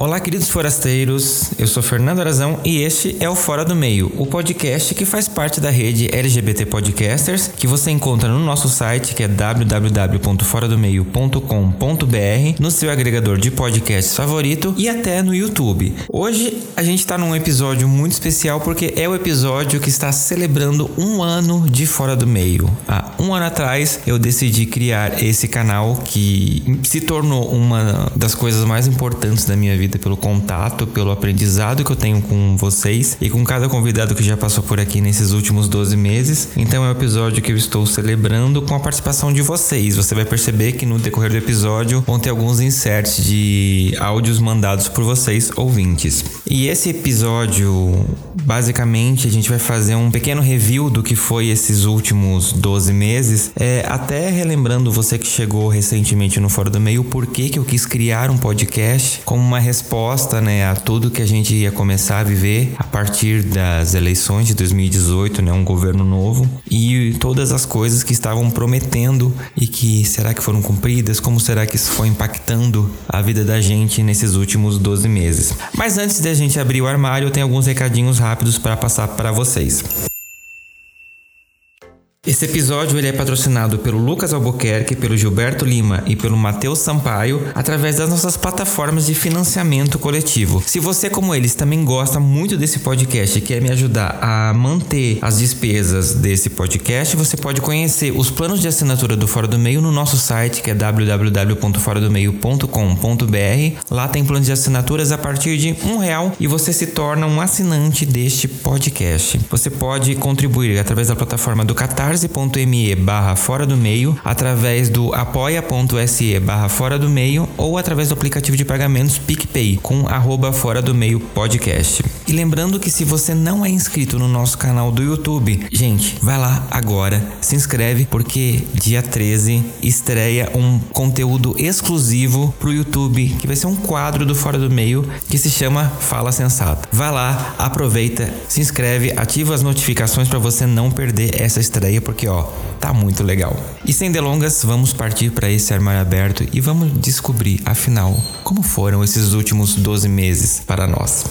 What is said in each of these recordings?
Olá, queridos forasteiros. Eu sou Fernando Arazão e este é o Fora do Meio, o podcast que faz parte da rede LGBT Podcasters, que você encontra no nosso site, que é www.foradomeio.com.br, no seu agregador de podcasts favorito e até no YouTube. Hoje a gente está num episódio muito especial porque é o episódio que está celebrando um ano de Fora do Meio. Há um ano atrás eu decidi criar esse canal que se tornou uma das coisas mais importantes da minha vida vida, pelo contato, pelo aprendizado que eu tenho com vocês e com cada convidado que já passou por aqui nesses últimos 12 meses. Então é um episódio que eu estou celebrando com a participação de vocês. Você vai perceber que no decorrer do episódio vão ter alguns inserts de áudios mandados por vocês ouvintes. E esse episódio, basicamente, a gente vai fazer um pequeno review do que foi esses últimos 12 meses, é, até relembrando você que chegou recentemente no Fora do Meio, por que, que eu quis criar um podcast como uma resposta né, a tudo que a gente ia começar a viver a partir das eleições de 2018, né, um governo novo, e todas as coisas que estavam prometendo e que será que foram cumpridas, como será que isso foi impactando a vida da gente nesses últimos 12 meses. Mas antes de a gente abrir o armário, eu tenho alguns recadinhos rápidos para passar para vocês. Esse episódio ele é patrocinado pelo Lucas Albuquerque, pelo Gilberto Lima e pelo Matheus Sampaio através das nossas plataformas de financiamento coletivo. Se você, como eles, também gosta muito desse podcast e quer me ajudar a manter as despesas desse podcast, você pode conhecer os planos de assinatura do Fora do Meio no nosso site, que é www.foradomeio.com.br. Lá tem planos de assinaturas a partir de um real e você se torna um assinante deste podcast. Você pode contribuir através da plataforma do Catarse catarse.me barra fora do meio, através do apoia.se barra fora do meio ou através do aplicativo de pagamentos PicPay com arroba fora do meio podcast. E lembrando que se você não é inscrito no nosso canal do YouTube, gente, vai lá agora, se inscreve porque dia 13 estreia um conteúdo exclusivo pro YouTube, que vai ser um quadro do Fora do Meio que se chama Fala Sensata. Vai lá, aproveita, se inscreve, ativa as notificações para você não perder essa estreia porque ó, tá muito legal. E sem delongas, vamos partir para esse armário aberto e vamos descobrir, afinal, como foram esses últimos 12 meses para nós.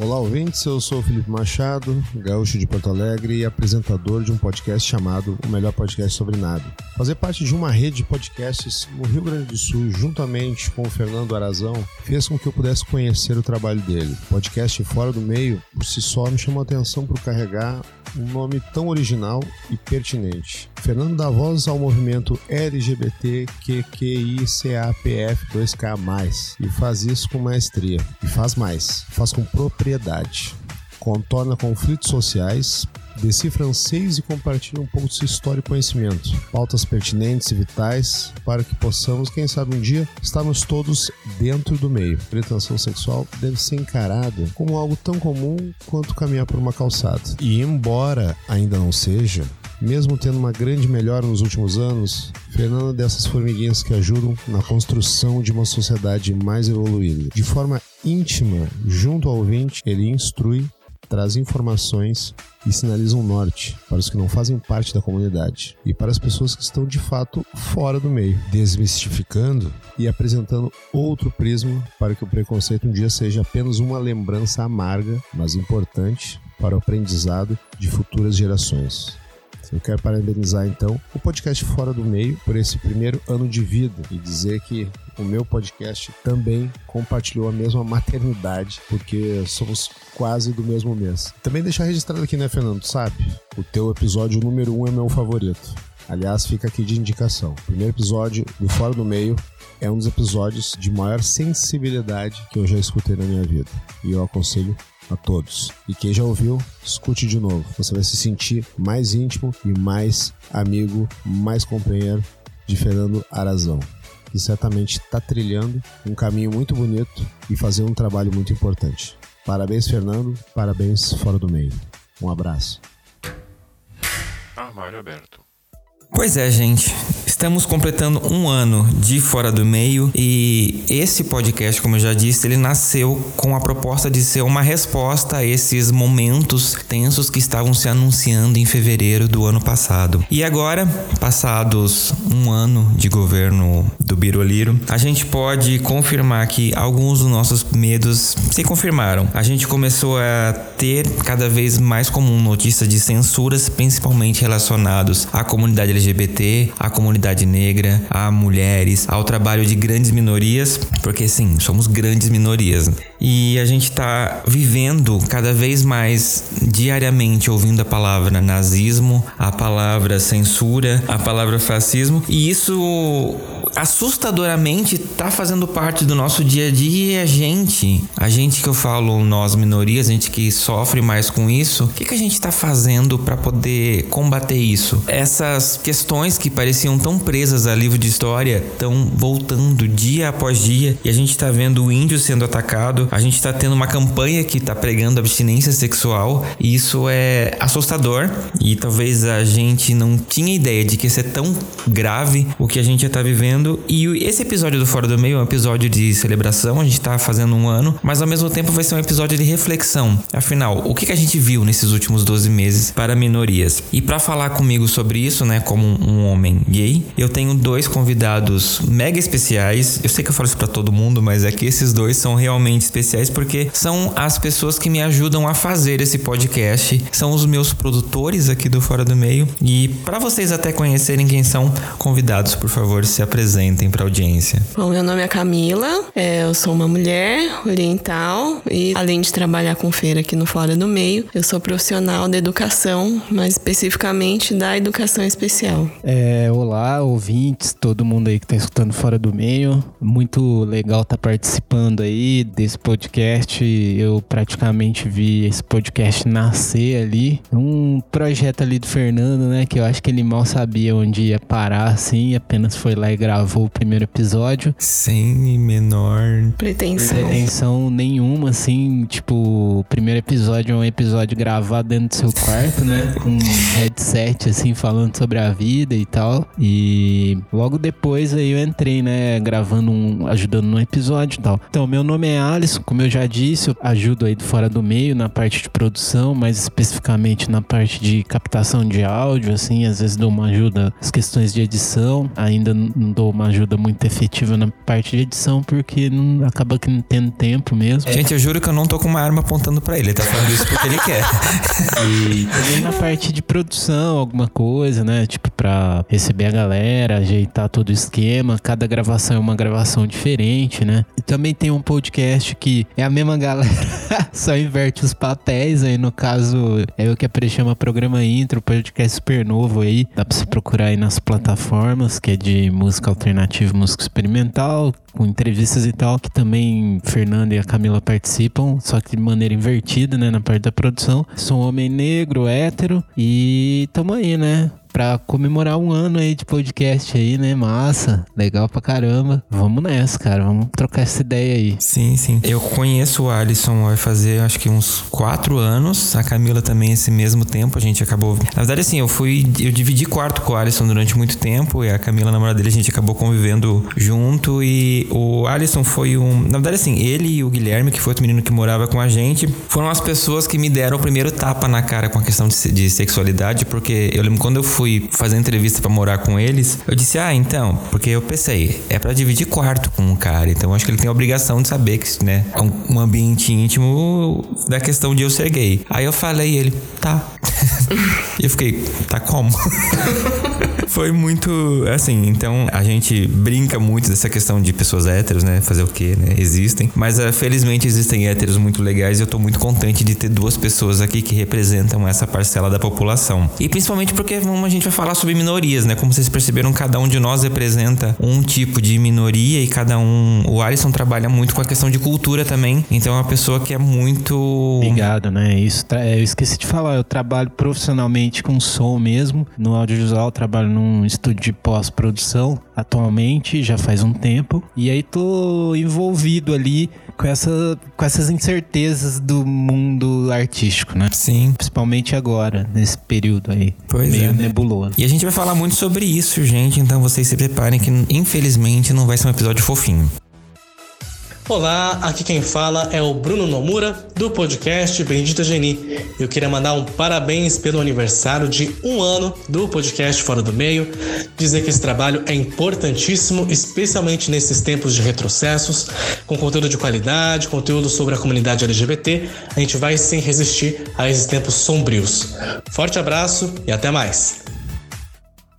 Olá, ouvintes. Eu sou o Felipe Machado, gaúcho de Porto Alegre e apresentador de um podcast chamado O Melhor Podcast Sobre Nada. Fazer parte de uma rede de podcasts no Rio Grande do Sul, juntamente com o Fernando Arazão, fez com que eu pudesse conhecer o trabalho dele. O podcast Fora do Meio, por si só, me chamou a atenção por carregar um nome tão original e pertinente. Fernando dá voz ao movimento LGBTQQICAPF2K+, e faz isso com maestria. E faz mais, faz com propriedade. Contorna conflitos sociais, decifra anseios e compartilha um pouco de sua história e conhecimento. Pautas pertinentes e vitais para que possamos, quem sabe um dia, estarmos todos dentro do meio. Pretensão sexual deve ser encarada como algo tão comum quanto caminhar por uma calçada. E embora ainda não seja, mesmo tendo uma grande melhora nos últimos anos, Fernando é dessas formiguinhas que ajudam na construção de uma sociedade mais evoluída. De forma íntima, junto ao ouvinte, ele instrui, traz informações e sinaliza um norte para os que não fazem parte da comunidade e para as pessoas que estão de fato fora do meio, desmistificando e apresentando outro prisma para que o preconceito um dia seja apenas uma lembrança amarga, mas importante para o aprendizado de futuras gerações. Eu quero parabenizar então o podcast Fora do Meio por esse primeiro ano de vida e dizer que o meu podcast também compartilhou a mesma maternidade, porque somos quase do mesmo mês. Também deixar registrado aqui, né, Fernando? Sabe? O teu episódio número um é meu favorito. Aliás, fica aqui de indicação. O primeiro episódio do Fora do Meio é um dos episódios de maior sensibilidade que eu já escutei na minha vida. E eu aconselho a todos. E quem já ouviu, escute de novo. Você vai se sentir mais íntimo e mais amigo, mais companheiro de Fernando Arazão. que certamente está trilhando um caminho muito bonito e fazendo um trabalho muito importante. Parabéns, Fernando. Parabéns, Fora do Meio. Um abraço. Armário aberto. Pois é, gente. Estamos completando um ano de Fora do Meio e esse podcast, como eu já disse, ele nasceu com a proposta de ser uma resposta a esses momentos tensos que estavam se anunciando em fevereiro do ano passado. E agora, passados um ano de governo do Biroliro, a gente pode confirmar que alguns dos nossos medos se confirmaram. A gente começou a ter cada vez mais comum notícias de censuras, principalmente relacionados à comunidade LGBT, à comunidade negra, a mulheres, ao trabalho de grandes minorias, porque sim, somos grandes minorias. E a gente está vivendo cada vez mais diariamente ouvindo a palavra nazismo, a palavra censura, a palavra fascismo, e isso assustadoramente está fazendo parte do nosso dia a dia e a gente, a gente que eu falo nós minorias, a gente que sofre mais com isso, o que, que a gente está fazendo para poder combater isso? Essas questões que pareciam tão presas a livro de história estão voltando dia após dia e a gente está vendo o índio sendo atacado, a gente está tendo uma campanha que está pregando abstinência sexual e isso é assustador e talvez a gente não tinha ideia de que ia ser tão grave o que a gente está vivendo e esse episódio do Fora do Meio é um episódio de celebração, a gente está fazendo um ano, mas ao mesmo tempo vai ser um episódio de reflexão. Afinal, o que, que a gente viu nesses últimos 12 meses para minorias? E para falar comigo sobre isso, né, como um homem gay, eu tenho dois convidados mega especiais. Eu sei que eu falo isso para todo mundo, mas é que esses dois são realmente especiais porque são as pessoas que me ajudam a fazer esse podcast, são os meus produtores aqui do Fora do Meio. E para vocês até conhecerem quem são convidados, por favor, se apresentem para a audiência. Bom, meu nome é Camila, é, eu sou uma mulher oriental e além de trabalhar com feira aqui no Fora do Meio, eu sou profissional da educação, mais especificamente da educação especial. É, olá, ouvintes, todo mundo aí que está escutando Fora do Meio. Muito legal estar tá participando aí desse podcast. Eu praticamente vi esse podcast nascer ali. Um projeto ali do Fernando, né? Que eu acho que ele mal sabia onde ia parar, assim. Apenas foi lá e gravou o primeiro episódio. Sem menor pretensão. Pretensão nenhuma, assim. Tipo, o primeiro episódio é um episódio gravado dentro do seu quarto, né? Com um headset, assim, falando sobre a vida e tal. E logo depois aí eu entrei, né? Gravando um. ajudando no episódio e tal. Então, meu nome é Alisson, como eu já disse, eu ajudo aí do fora do meio na parte de produção, mais especificamente na parte de captação de áudio, assim, às vezes dou uma ajuda nas questões de edição. Ainda não dou uma ajuda muito efetiva na parte de edição, porque não, acaba que não tendo tempo mesmo. Gente, eu juro que eu não tô com uma arma apontando para ele, ele tá falando isso porque ele quer. e também na parte de produção, alguma coisa, né? Tipo, pra receber a galera, ajeitar todo o esquema. Cada gravação é uma gravação diferente, né? E também tem um podcast que é a mesma galera, só inverte os papéis. Aí no caso, é o que a chama Programa Intro, podcast super novo aí. Dá pra se procurar aí nas plataformas, que é de música alternativa, música experimental com entrevistas e tal, que também Fernanda e a Camila participam, só que de maneira invertida, né, na parte da produção. Sou um homem negro, hétero e tamo aí, né? Pra comemorar um ano aí de podcast aí, né? Massa, legal pra caramba. Vamos nessa, cara. Vamos trocar essa ideia aí. Sim, sim. Eu conheço o Alisson, vai fazer acho que uns quatro anos. A Camila também esse mesmo tempo. A gente acabou. Na verdade, assim, eu fui. Eu dividi quarto com o Alisson durante muito tempo. E a Camila, namorada dele, a gente acabou convivendo junto. E o Alisson foi um. Na verdade, assim, ele e o Guilherme, que foi outro menino que morava com a gente, foram as pessoas que me deram o primeiro tapa na cara com a questão de, de sexualidade. Porque eu lembro quando eu fui fui fazer entrevista para morar com eles, eu disse: "Ah, então, porque eu pensei, é para dividir quarto com um cara, então acho que ele tem a obrigação de saber que, né, é um, ambiente íntimo da questão de eu ser gay". Aí eu falei, ele: "Tá". e eu fiquei: "Tá como?" Foi muito assim, então a gente brinca muito dessa questão de pessoas héteros, né? Fazer o quê, né? Existem. Mas uh, felizmente existem héteros muito legais e eu tô muito contente de ter duas pessoas aqui que representam essa parcela da população. E principalmente porque vamos, a gente vai falar sobre minorias, né? Como vocês perceberam, cada um de nós representa um tipo de minoria e cada um. O Alisson trabalha muito com a questão de cultura também. Então é uma pessoa que é muito. Obrigado, né? Isso. Eu esqueci de falar, eu trabalho profissionalmente com som mesmo. No audiovisual trabalho num estúdio de pós-produção atualmente, já faz um tempo. E aí tô envolvido ali com, essa, com essas incertezas do mundo artístico, né? Sim. Principalmente agora, nesse período aí. Pois meio é. E a gente vai falar muito sobre isso, gente. Então vocês se preparem que, infelizmente, não vai ser um episódio fofinho. Olá, aqui quem fala é o Bruno Nomura do podcast Bendita Geni. Eu queria mandar um parabéns pelo aniversário de um ano do podcast Fora do Meio, dizer que esse trabalho é importantíssimo, especialmente nesses tempos de retrocessos, com conteúdo de qualidade, conteúdo sobre a comunidade LGBT. A gente vai sem resistir a esses tempos sombrios. Forte abraço e até mais.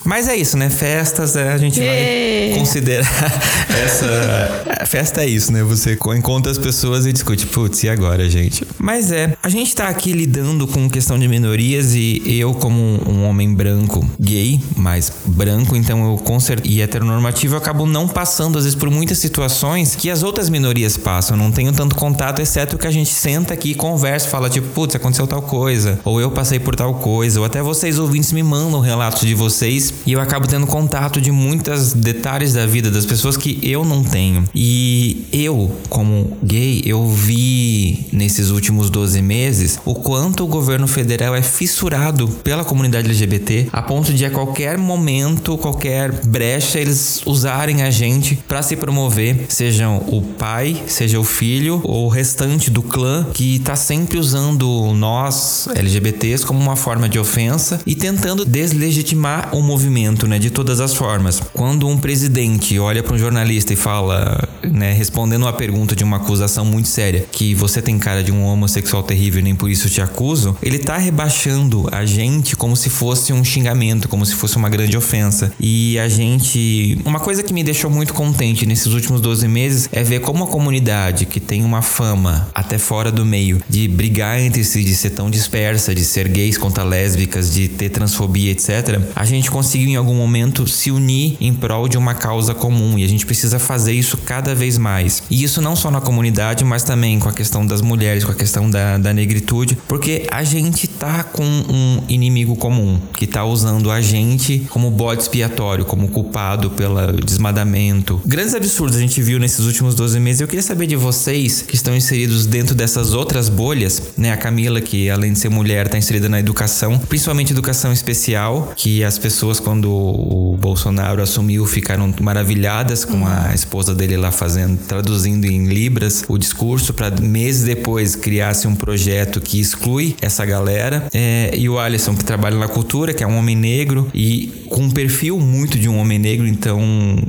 Mas é isso, né? Festas, é, a gente vai considerar essa. Festa é isso, né? Você encontra as pessoas e discute, putz, e agora, gente? Mas é, a gente tá aqui lidando com questão de minorias e eu, como um homem branco, gay, mas branco, então eu conser e heteronormativo, eu acabo não passando, às vezes, por muitas situações que as outras minorias passam. Eu não tenho tanto contato, exceto que a gente senta aqui e conversa, fala, tipo, putz, aconteceu tal coisa, ou eu passei por tal coisa, ou até vocês ouvintes me mandam relatos de vocês e eu acabo tendo contato de muitos detalhes da vida das pessoas que eu não tenho. E eu, como gay, eu vi nesses últimos 12 meses o quanto o governo federal é fissurado pela comunidade LGBT a ponto de a qualquer momento, qualquer brecha, eles usarem a gente para se promover, sejam o pai, seja o filho ou o restante do clã que tá sempre usando nós LGBTs como uma forma de ofensa e tentando deslegitimar o movimento, né, de todas as formas. Quando um presidente olha para um jornalista e fala, né, respondendo uma pergunta de uma acusação muito séria, que você tem cara de um homossexual terrível nem por isso te acuso, ele tá rebaixando a gente como se fosse um xingamento, como se fosse uma grande ofensa. E a gente, uma coisa que me deixou muito contente nesses últimos 12 meses é ver como a comunidade que tem uma fama até fora do meio de brigar entre si, de ser tão dispersa, de ser gays contra lésbicas, de ter transfobia, etc. A gente conseguiu em algum momento se unir em prol de uma causa comum e a gente precisa fazer isso cada vez mais. E isso não só na comunidade, mas também com a questão das mulheres, com a questão da, da negritude, porque a gente tá com um inimigo comum que tá usando a gente como bode expiatório, como culpado pelo desmadamento. Grandes absurdos a gente viu nesses últimos 12 meses. Eu queria saber de vocês que estão inseridos dentro dessas outras bolhas, né? A Camila, que além de ser mulher, tá inserida na educação, principalmente educação especial, que as pessoas, quando o Bolsonaro assumiu, ficaram maravilhadas com a esposa dele lá fazendo, traduzindo em libras o discurso para meses depois criasse um projeto que exclui essa galera. É, e o Alisson, que trabalha na cultura, que é um homem negro e com um perfil muito de um homem negro, então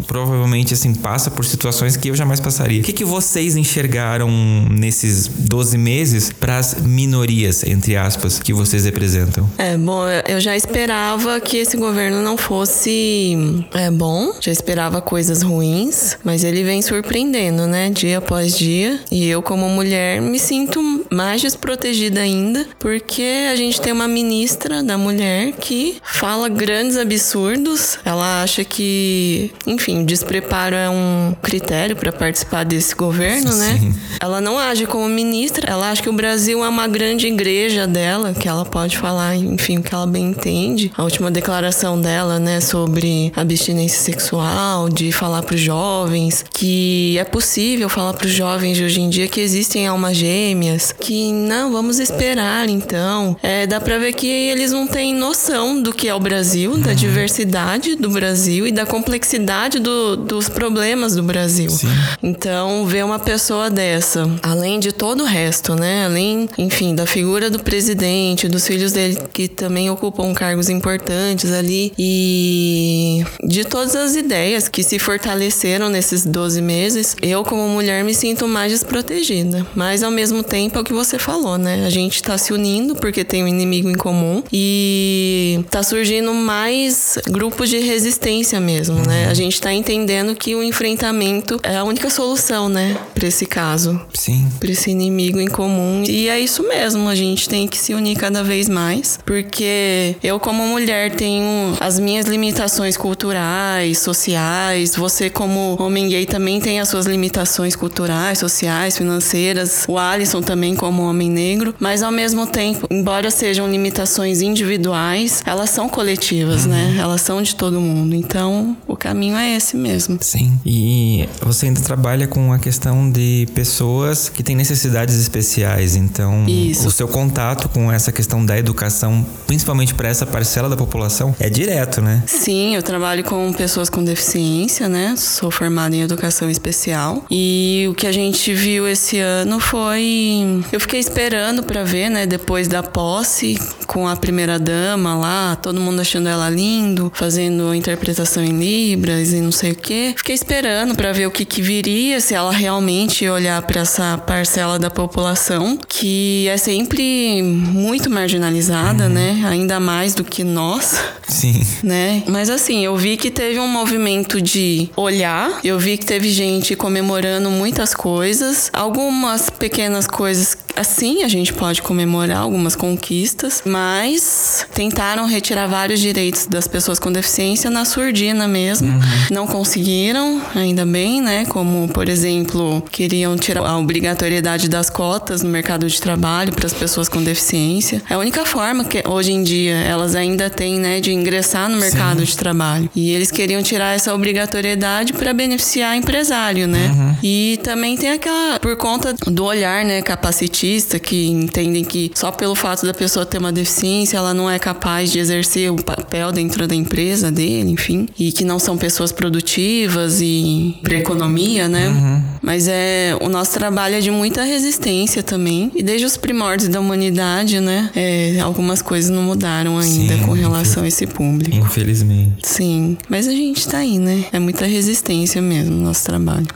provavelmente assim passa por situações que eu jamais passaria. O que, que vocês enxergaram nesses 12 meses para as minorias, entre aspas, que vocês representam? É, bom, eu já esperava que esse governo não fosse é, bom, já esperava coisas ruins, mas ele vem surpreendendo, né, dia após dia. E eu, como mulher, me sinto mais desprotegida ainda, porque a gente tem uma ministra da mulher que fala grandes absurdos. Ela acha que, enfim, despreparo é um critério para participar desse governo, né? Sim. Ela não age como ministra, ela acha que o Brasil é uma grande igreja dela, que ela pode falar, enfim, o que ela bem entende. A última declaração dela, né, sobre abstinência sexual, de falar para os jovens que é possível falar para os jovens de hoje em dia que existem almas gêmeas, que não, vamos esperar então. É, dá para ver que eles não têm noção do que é o Brasil, da diversidade do Brasil e da complexidade do- dos problemas do Brasil. Então, ver uma pessoa dessa, além de todo o resto, né? Além, enfim, da figura do presidente, dos filhos dele que também ocupam cargos importantes ali e de todas as ideias que se fortaleceram nesses 12 meses, eu como mulher me sinto mais desprotegida. Mas ao mesmo tempo é o que você falou, né? A gente tá se unindo porque tem um inimigo em comum e tá surgindo mais grupos de resistência mesmo, né? A gente tá entendendo que o enfrentamento é a única solução, né, para esse caso, Sim. para esse inimigo em comum. E é isso mesmo, a gente tem que se unir cada vez mais, porque eu como mulher tenho as minhas limitações culturais, sociais, você como homem gay também tem as suas limitações culturais, sociais, financeiras. O Alisson também como homem negro, mas ao mesmo tempo, embora sejam limitações individuais, elas são coletivas, né? uhum. né? Elas são de todo mundo. Então, o caminho é esse mesmo. Sim. E você ainda trabalha com a questão de pessoas que têm necessidades especiais. Então, Isso. o seu contato com essa questão da educação, principalmente para essa parcela da população, é direto, né? Sim, eu trabalho com pessoas com deficiência, né? Sou formada em educação especial. E o que a gente viu esse ano foi. Eu fiquei esperando para ver, né? Depois da posse, com a primeira dama lá, todo mundo achando ela lindo, fazendo interpretação em Libras e não sei o quê. Fiquei esperando para ver o que, que viria, se ela realmente olhar para essa parcela da população que é sempre muito marginalizada, uhum. né? Ainda mais do que nós. Sim. Né? Mas assim, eu vi que teve um movimento de olhar, eu vi que teve gente comemorando muitas coisas, algumas pequenas coisas Assim, a gente pode comemorar algumas conquistas, mas tentaram retirar vários direitos das pessoas com deficiência na surdina mesmo. Uhum. Não conseguiram, ainda bem, né? Como, por exemplo, queriam tirar a obrigatoriedade das cotas no mercado de trabalho para as pessoas com deficiência. É a única forma que hoje em dia elas ainda têm, né, de ingressar no mercado Sim. de trabalho. E eles queriam tirar essa obrigatoriedade para beneficiar empresário, né? Uhum. E também tem aquela por conta do olhar, né, capacitista que entendem que só pelo fato da pessoa ter uma deficiência ela não é capaz de exercer o papel dentro da empresa dele, enfim, e que não são pessoas produtivas e para economia, né? Uhum. Mas é o nosso trabalho é de muita resistência também e desde os primórdios da humanidade, né? É, algumas coisas não mudaram ainda Sim, com relação a esse público. Infelizmente. Sim, mas a gente tá aí, né? É muita resistência mesmo no nosso trabalho.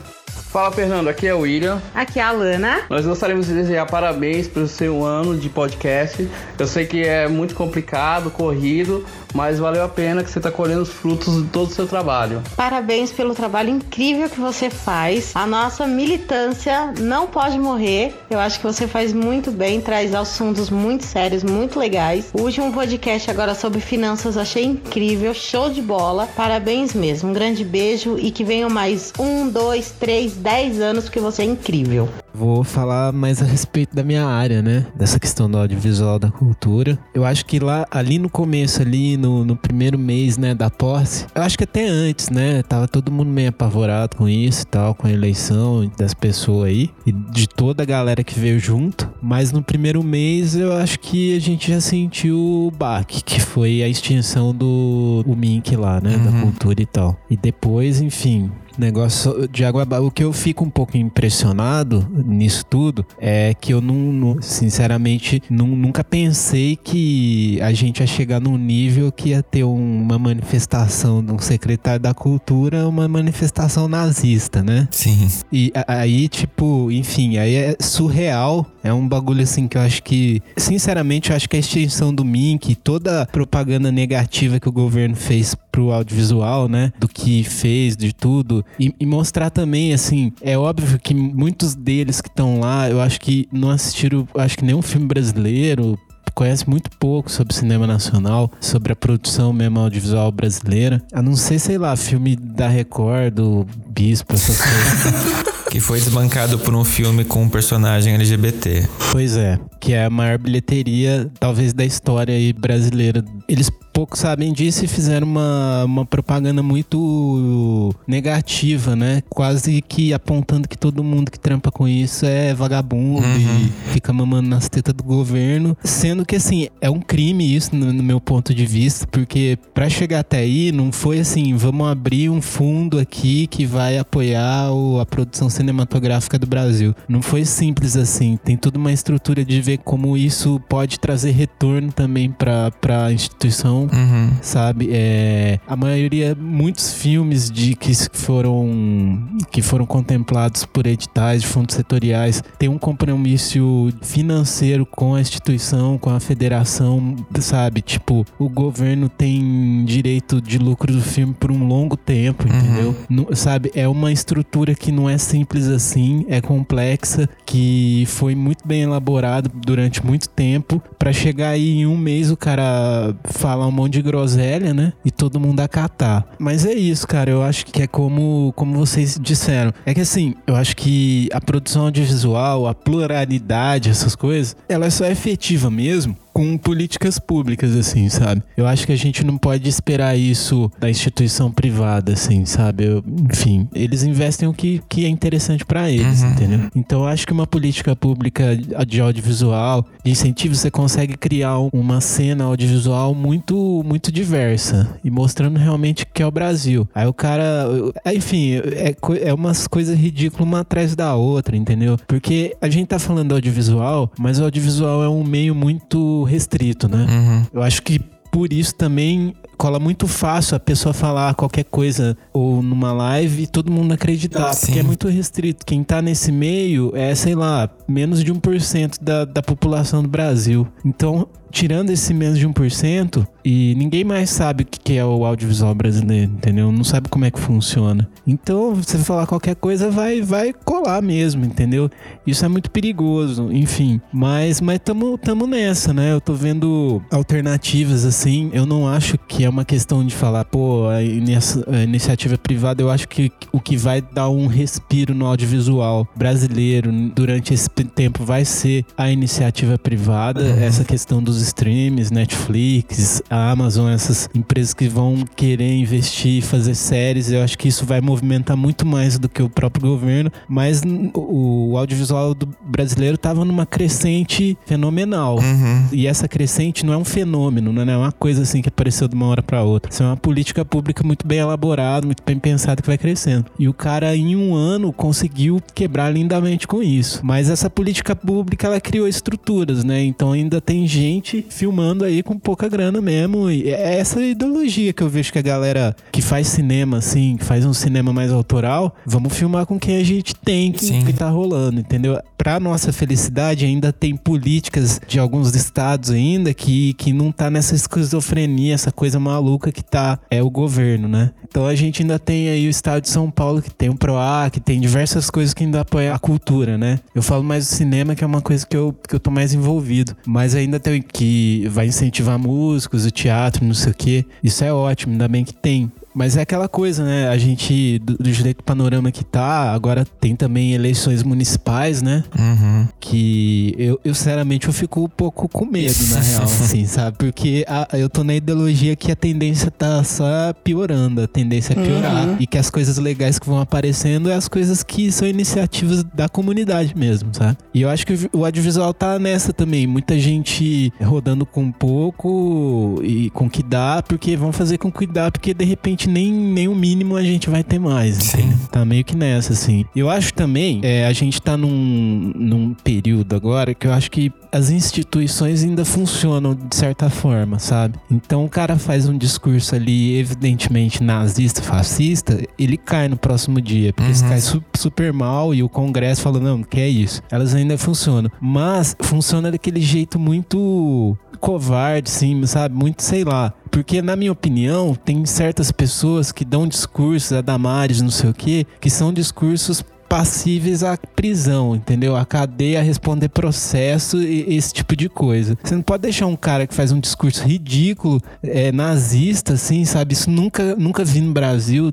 Fala Fernando, aqui é o William. Aqui é a Lana. Nós gostaríamos de desejar parabéns pelo seu ano de podcast. Eu sei que é muito complicado, corrido, mas valeu a pena que você está colhendo os frutos de todo o seu trabalho. Parabéns pelo trabalho incrível que você faz. A nossa militância não pode morrer. Eu acho que você faz muito bem, traz assuntos muito sérios, muito legais. O último podcast agora sobre finanças achei incrível, show de bola. Parabéns mesmo. Um grande beijo e que venham mais um, dois, três, dez anos, porque você é incrível. Vou falar mais a respeito da minha área, né? Dessa questão do audiovisual da cultura. Eu acho que lá, ali no começo, ali no, no primeiro mês, né, da posse, eu acho que até antes, né? Tava todo mundo meio apavorado com isso e tal, com a eleição das pessoas aí e de toda a galera que veio junto. Mas no primeiro mês eu acho que a gente já sentiu o baque, que foi a extinção do o Mink lá, né? Uhum. Da cultura e tal. E depois, enfim, negócio de água o que eu fico um pouco impressionado nisso tudo é que eu não, não sinceramente não, nunca pensei que a gente ia chegar num nível que ia ter uma manifestação de um secretário da cultura uma manifestação nazista né? Sim. E aí tipo enfim aí é surreal é um bagulho assim que eu acho que sinceramente eu acho que a extinção do Mink toda a propaganda negativa que o governo fez pro audiovisual né? Do que fez de tudo e, e, mostrar também, assim, é óbvio que muitos deles que estão lá, eu acho que não assistiram, acho que nenhum filme brasileiro, conhece muito pouco sobre cinema nacional, sobre a produção mesmo audiovisual brasileira. A não ser, sei lá, filme da Record, do Bispo, essas coisas. que foi desbancado por um filme com um personagem LGBT. Pois é, que é a maior bilheteria, talvez, da história aí brasileira. Eles pouco sabem disso e fizeram uma, uma propaganda muito negativa, né? Quase que apontando que todo mundo que trampa com isso é vagabundo uhum. e fica mamando nas tetas do governo. Sendo que, assim, é um crime isso no, no meu ponto de vista, porque para chegar até aí não foi assim, vamos abrir um fundo aqui que vai apoiar o, a produção cinematográfica do Brasil. Não foi simples assim. Tem toda uma estrutura de ver como isso pode trazer retorno também para a instituição uhum. sabe? É, a maioria, muitos filmes de que foram que foram contemplados por editais de fundos setoriais tem um compromisso financeiro com a instituição, com a federação, sabe? Tipo, o governo tem direito de lucro do filme por um longo tempo, uhum. entendeu? Não, sabe? É uma estrutura que não é simples assim, é complexa, que foi muito bem elaborado durante muito tempo para chegar aí em um mês o cara falar monte de groselha, né? E todo mundo acatar. Mas é isso, cara. Eu acho que é como, como vocês disseram. É que assim, eu acho que a produção audiovisual, a pluralidade, essas coisas, ela só é efetiva mesmo com políticas públicas, assim, sabe? Eu acho que a gente não pode esperar isso da instituição privada, assim, sabe? Eu, enfim, eles investem o que, que é interessante para eles, uhum. entendeu? Então eu acho que uma política pública de audiovisual, de incentivo, você consegue criar uma cena audiovisual muito, muito diversa e mostrando realmente que é o Brasil. Aí o cara, enfim, é, é umas coisas ridículas uma atrás da outra, entendeu? Porque a gente tá falando audiovisual, mas o audiovisual é um meio muito restrito, né? Uhum. Eu acho que por isso também cola muito fácil a pessoa falar qualquer coisa ou numa live e todo mundo acreditar, Sim. porque é muito restrito. Quem tá nesse meio é, sei lá, menos de 1% da, da população do Brasil. Então, tirando esse menos de 1%, e ninguém mais sabe o que é o audiovisual brasileiro, entendeu? Não sabe como é que funciona. Então, você falar qualquer coisa, vai vai colar mesmo, entendeu? Isso é muito perigoso, enfim. Mas mas tamo, tamo nessa, né? Eu tô vendo alternativas assim. Eu não acho que é uma questão de falar, pô, a, iniciativa privada, eu acho que o que vai dar um respiro no audiovisual brasileiro durante esse tempo vai ser a iniciativa privada, uhum. essa questão dos streams, Netflix, a Amazon, essas empresas que vão querer investir, fazer séries, eu acho que isso vai movimentar muito mais do que o próprio governo, mas o audiovisual do brasileiro estava numa crescente fenomenal. Uhum. E essa crescente não é um fenômeno, não é uma coisa assim que apareceu de uma hora para outra. Isso é uma política pública muito bem elaborada, muito bem pensada que vai crescendo. E o cara em um ano conseguiu quebrar lindamente com isso. Mas essa política pública ela criou estruturas, né? Então ainda tem gente filmando aí com pouca grana mesmo. E é essa ideologia que eu vejo que a galera que faz cinema assim, que faz um cinema mais autoral, vamos filmar com quem a gente tem que, que tá rolando, entendeu? Pra nossa felicidade ainda tem políticas de alguns estados ainda que, que não tá nessa esquizofrenia, essa coisa maluca que tá é o governo, né? Então a gente ainda tem aí o estado de São Paulo que tem o PROA, que tem diversas coisas que ainda apoiam a cultura, né? Eu falo mais do cinema, que é uma coisa que eu, que eu tô mais envolvido. Mas ainda tem que vai incentivar músicos, o teatro, não sei o quê. Isso é ótimo, ainda bem que tem. Mas é aquela coisa, né? A gente, do, do jeito panorama que tá, agora tem também eleições municipais, né? Uhum. Que eu, eu, sinceramente, eu fico um pouco com medo, na real, assim, sabe? Porque a, eu tô na ideologia que a tendência tá só piorando, a tendência é piorar. Uhum. E que as coisas legais que vão aparecendo é as coisas que são iniciativas da comunidade mesmo, sabe? E eu acho que o audiovisual tá nessa também. Muita gente rodando com pouco e com que dá, porque vão fazer com cuidado, porque de repente nem, nem o mínimo a gente vai ter mais. Sim. Tá meio que nessa, assim. Eu acho também, é, a gente tá num, num período agora que eu acho que as instituições ainda funcionam de certa forma, sabe? Então o cara faz um discurso ali, evidentemente nazista, fascista, ele cai no próximo dia, porque uhum. cai su super mal e o Congresso fala: não, que é isso. Elas ainda funcionam. Mas funciona daquele jeito muito covarde, sim, sabe? Muito, sei lá. Porque, na minha opinião, tem certas pessoas que dão discursos, a Damares, não sei o quê, que são discursos passíveis à prisão, entendeu? A cadeia a responder processo e esse tipo de coisa. Você não pode deixar um cara que faz um discurso ridículo, é, nazista, assim, sabe? Isso nunca, nunca vi no Brasil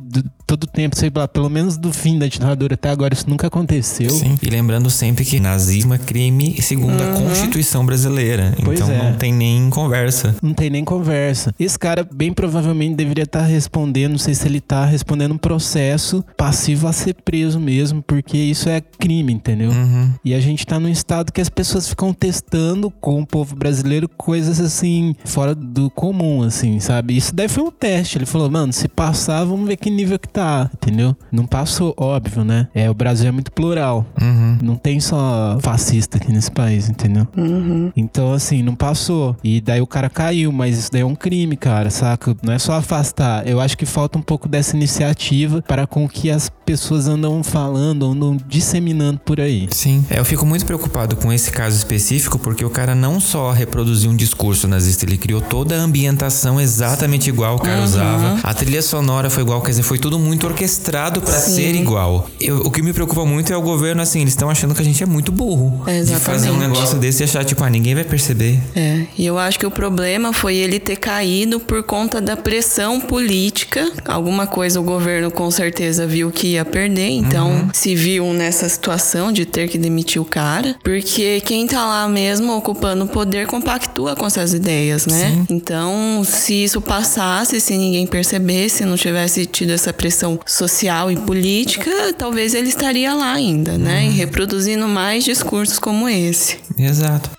todo tempo, sei lá, pelo menos do fim da ditadura até agora, isso nunca aconteceu. Sim, e lembrando sempre que nazismo é crime segundo uhum. a Constituição brasileira. Pois então é. não tem nem conversa. Não tem nem conversa. Esse cara, bem provavelmente, deveria estar tá respondendo, não sei se ele está respondendo um processo passivo a ser preso mesmo, porque isso é crime, entendeu? Uhum. E a gente tá num estado que as pessoas ficam testando com o povo brasileiro coisas assim, fora do comum, assim, sabe? Isso daí foi um teste. Ele falou, mano, se passar, vamos ver que nível que tá entendeu? Não passou, óbvio, né? É, o Brasil é muito plural. Uhum. Não tem só fascista aqui nesse país, entendeu? Uhum. Então, assim, não passou. E daí o cara caiu, mas isso daí é um crime, cara, saca? Não é só afastar. Eu acho que falta um pouco dessa iniciativa para com que as pessoas andam falando, andam disseminando por aí. Sim. É, eu fico muito preocupado com esse caso específico, porque o cara não só reproduziu um discurso nazista, ele criou toda a ambientação exatamente igual o cara uhum. usava. A trilha sonora foi igual, quer dizer, foi tudo muito orquestrado para ser igual. Eu, o que me preocupa muito é o governo, assim, eles estão achando que a gente é muito burro. É, de fazer um exatamente. negócio desse e achar, tipo, ah, ninguém vai perceber. É, e eu acho que o problema foi ele ter caído por conta da pressão política. Alguma coisa o governo com certeza viu que ia perder, então se viu nessa situação de ter que demitir o cara, porque quem tá lá mesmo ocupando o poder compactua com essas ideias, né? Então, se isso passasse, se ninguém percebesse, não tivesse tido essa pressão social e política, talvez ele estaria lá ainda, né? E reproduzindo mais discursos como esse. Exato.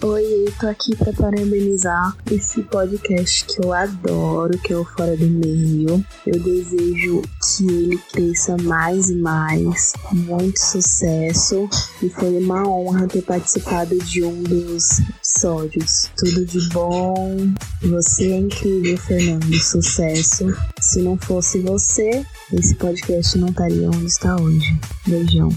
Oi, eu tô aqui pra parabenizar esse podcast que eu adoro, que é o Fora do Meio. Eu desejo que ele cresça mais e mais, muito sucesso. E foi uma honra ter participado de um dos episódios. Tudo de bom. Você é incrível, Fernando. Sucesso. Se não fosse você, esse podcast não estaria onde está hoje. Beijão.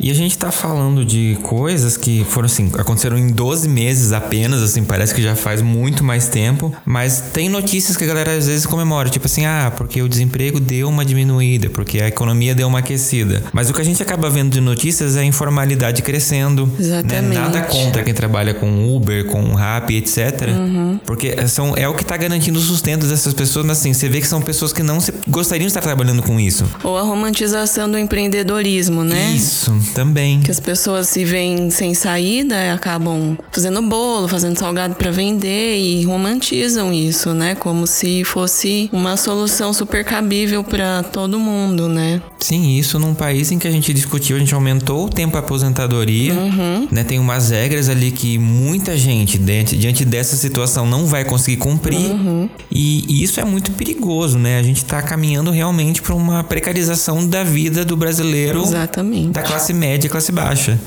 E a gente tá falando de coisas que foram assim, aconteceram em 12 meses apenas, assim, parece que já faz muito mais tempo, mas tem notícias que a galera às vezes comemora, tipo assim, ah, porque o desemprego deu uma diminuída, porque a economia deu uma aquecida. Mas o que a gente acaba vendo de notícias é a informalidade crescendo. né? Exatamente. Nada contra quem trabalha com Uber, com Rappi, etc. Porque são, é o que tá garantindo o sustento dessas pessoas, mas assim, você vê que são pessoas que não se- gostariam de estar trabalhando com isso. Ou a romantização do empreendedorismo, né? Isso, também. Que as pessoas se veem sem saída e acabam fazendo bolo, fazendo salgado para vender e romantizam isso, né? Como se fosse uma solução super cabível para todo mundo, né? Sim, isso num país em que a gente discutiu, a gente aumentou o tempo da aposentadoria, né? Tem umas regras ali que muita gente, diante, diante dessa situação, não vai conseguir cumprir. E, e isso é muito perigoso, né? A gente tá caminhando realmente para uma precarização da vida do brasileiro Exatamente. da classe média e classe baixa.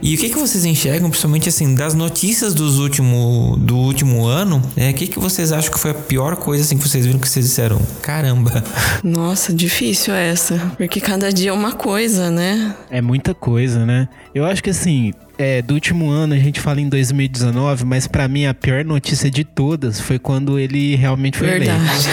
E o que, que vocês enxergam, principalmente assim, das notícias dos último, do último ano? É, o que, que vocês acham que foi a pior coisa assim que vocês viram que vocês disseram? Caramba. Nossa, difícil essa. Porque cada dia é uma coisa, né? É muita coisa, né? Eu acho que assim, é, do último ano a gente fala em 2019, mas pra mim a pior notícia de todas foi quando ele realmente foi eleito. Verdade.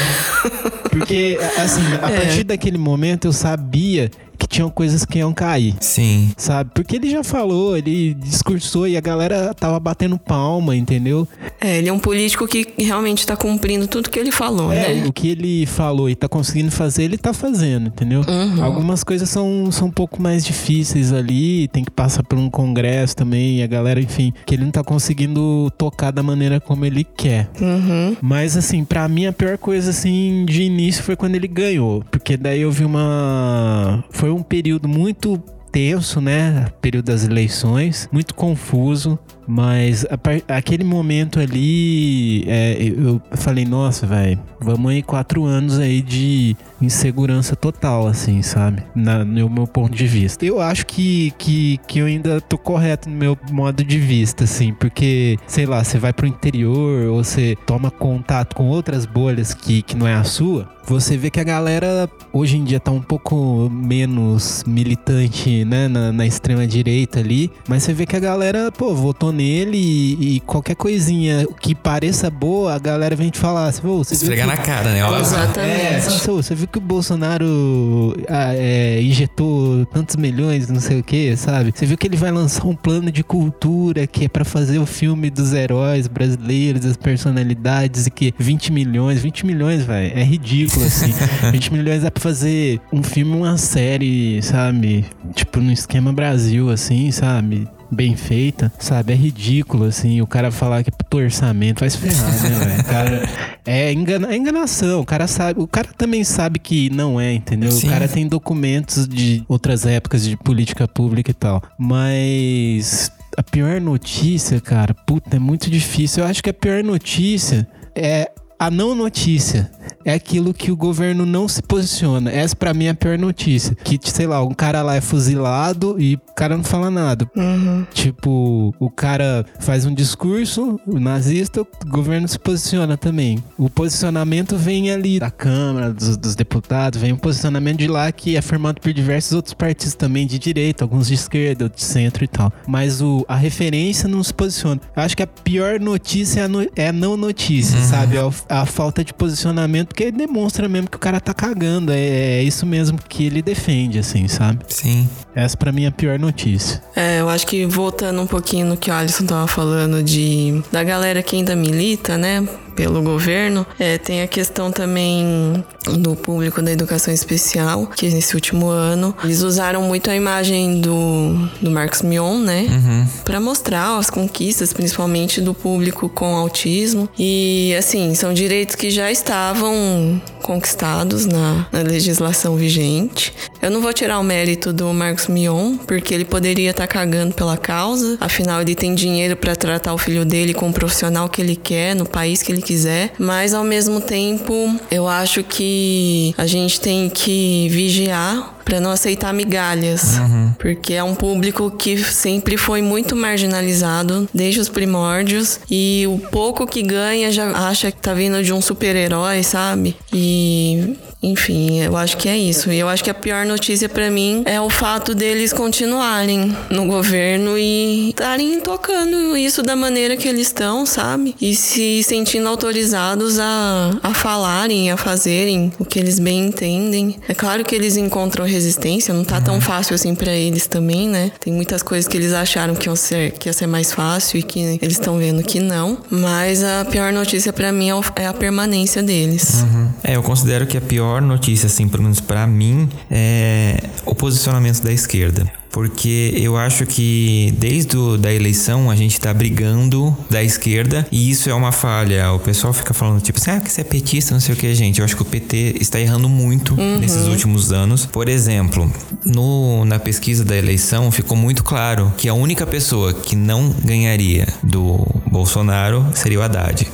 Porque, assim, a É. partir daquele momento eu sabia que tinham coisas que iam cair. Sim. Sabe? Porque ele já falou, ele discursou e a galera tava batendo palma, entendeu? É, ele é um político que realmente tá cumprindo tudo que ele falou, É, né? o que ele falou e tá conseguindo fazer, ele tá fazendo, entendeu? Uhum. Algumas coisas são, são um pouco mais difíceis ali, tem que passar por um congresso também, e a galera, enfim, que ele não tá conseguindo tocar da maneira como ele quer. Uhum. Mas assim, pra mim a pior coisa assim de início foi quando ele ganhou, porque daí eu vi uma foi um período muito tenso, né? Período das eleições, muito confuso. Mas a aquele momento ali, é, eu eu falei, nossa, velho, vamos aí quatro anos aí de insegurança total, assim, sabe? Na, no meu ponto de vista. Eu acho que, que, que eu ainda tô correto no meu modo de vista, assim, porque, sei lá, você vai pro interior ou você toma contato com outras bolhas que, que não é a sua, você vê que a galera hoje em dia tá um pouco menos militante, né, na, na extrema direita ali, mas você vê que a galera, pô, votou nele e, e qualquer coisinha que pareça boa, a galera vem te falar, assim, "Pô, você viu Esfregar que- na cara, né? Ó, Exatamente. é, nossa, você viu que o Bolsonaro ah, é, injetou tantos milhões, não sei o que, sabe? Você viu que ele vai lançar um plano de cultura que é pra fazer o filme dos heróis brasileiros, das personalidades, e que 20 milhões, 20 milhões, velho, é ridículo, assim. 20 milhões dá pra fazer um filme, uma série, sabe? Tipo, no esquema Brasil, assim, sabe? Bem feita, sabe? É ridículo, assim, o cara falar que é pro orçamento vai se ferrar, né, velho? Cara, é, engana, é enganação. O cara sabe, o cara também sabe que não é, entendeu? Sim. O cara tem documentos de outras épocas de política pública e tal. Mas a pior notícia, cara, puta, é muito difícil. Eu acho que a pior notícia é a não notícia. É aquilo que o governo não se posiciona. Essa para mim é a pior notícia. Que, sei lá, um cara lá é fuzilado e o cara não fala nada. Uhum. Tipo, o cara faz um discurso, o nazista, o governo se posiciona também. O posicionamento vem ali da Câmara, dos, dos deputados, vem um posicionamento de lá que é formado por diversos outros partidos também de direita, alguns de esquerda, de centro e tal. Mas o, a referência não se posiciona. Eu acho que a pior notícia é a, no, é a não notícia, uhum. sabe? A, a, falta de posicionamento, porque demonstra mesmo que o cara tá cagando. É, é isso mesmo que ele defende, assim, sabe? Sim. Essa para mim é a pior notícia. É, eu acho que voltando um pouquinho no que o Alisson tava falando de da galera que ainda milita, né? Pelo governo. É, tem a questão também do público da educação especial, que nesse último ano eles usaram muito a imagem do, do Marcos Mion, né? Uhum. Para mostrar as conquistas, principalmente do público com autismo. E, assim, são direitos que já estavam conquistados na, na legislação vigente. Eu não vou tirar o mérito do Marcos Mion, porque ele poderia estar tá cagando pela causa, afinal, ele tem dinheiro para tratar o filho dele com o profissional que ele quer, no país que ele quiser, mas ao mesmo tempo eu acho que a gente tem que vigiar para não aceitar migalhas, uhum. porque é um público que sempre foi muito marginalizado desde os primórdios e o pouco que ganha já acha que tá vindo de um super-herói, sabe? E enfim, eu acho que é isso. E eu acho que a pior notícia para mim é o fato deles continuarem no governo e estarem tocando isso da maneira que eles estão, sabe? E se sentindo autorizados a, a falarem, a fazerem o que eles bem entendem. É claro que eles encontram resistência, não tá tão fácil assim para eles também, né? Tem muitas coisas que eles acharam que, iam ser, que ia ser mais fácil e que eles estão vendo que não. Mas a pior notícia para mim é, é a permanência deles. Uhum. É, eu considero que a pior pior notícia, assim, pelo menos para mim, é o posicionamento da esquerda porque eu acho que desde a da eleição a gente tá brigando da esquerda e isso é uma falha. O pessoal fica falando tipo assim, ah, que você é petista, não sei o que, gente. Eu acho que o PT está errando muito uhum. nesses últimos anos. Por exemplo, no, na pesquisa da eleição ficou muito claro que a única pessoa que não ganharia do Bolsonaro seria o Haddad.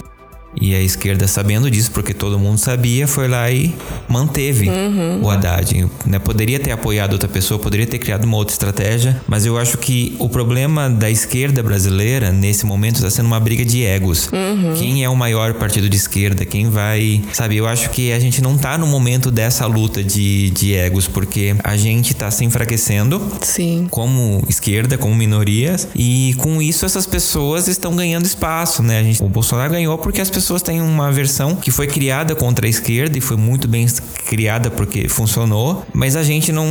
E a esquerda, sabendo disso, porque todo mundo sabia, foi lá e manteve uhum. o Haddad. Né? Poderia ter apoiado outra pessoa, poderia ter criado uma outra estratégia, mas eu acho que o problema da esquerda brasileira, nesse momento, está sendo uma briga de egos. Uhum. Quem é o maior partido de esquerda? Quem vai. Sabe, eu acho que a gente não tá no momento dessa luta de, de egos, porque a gente tá se enfraquecendo Sim. como esquerda, como minorias, e com isso essas pessoas estão ganhando espaço, né? A gente, o Bolsonaro ganhou porque as pessoas pessoas têm uma versão que foi criada contra a esquerda e foi muito bem criada porque funcionou, mas a gente não,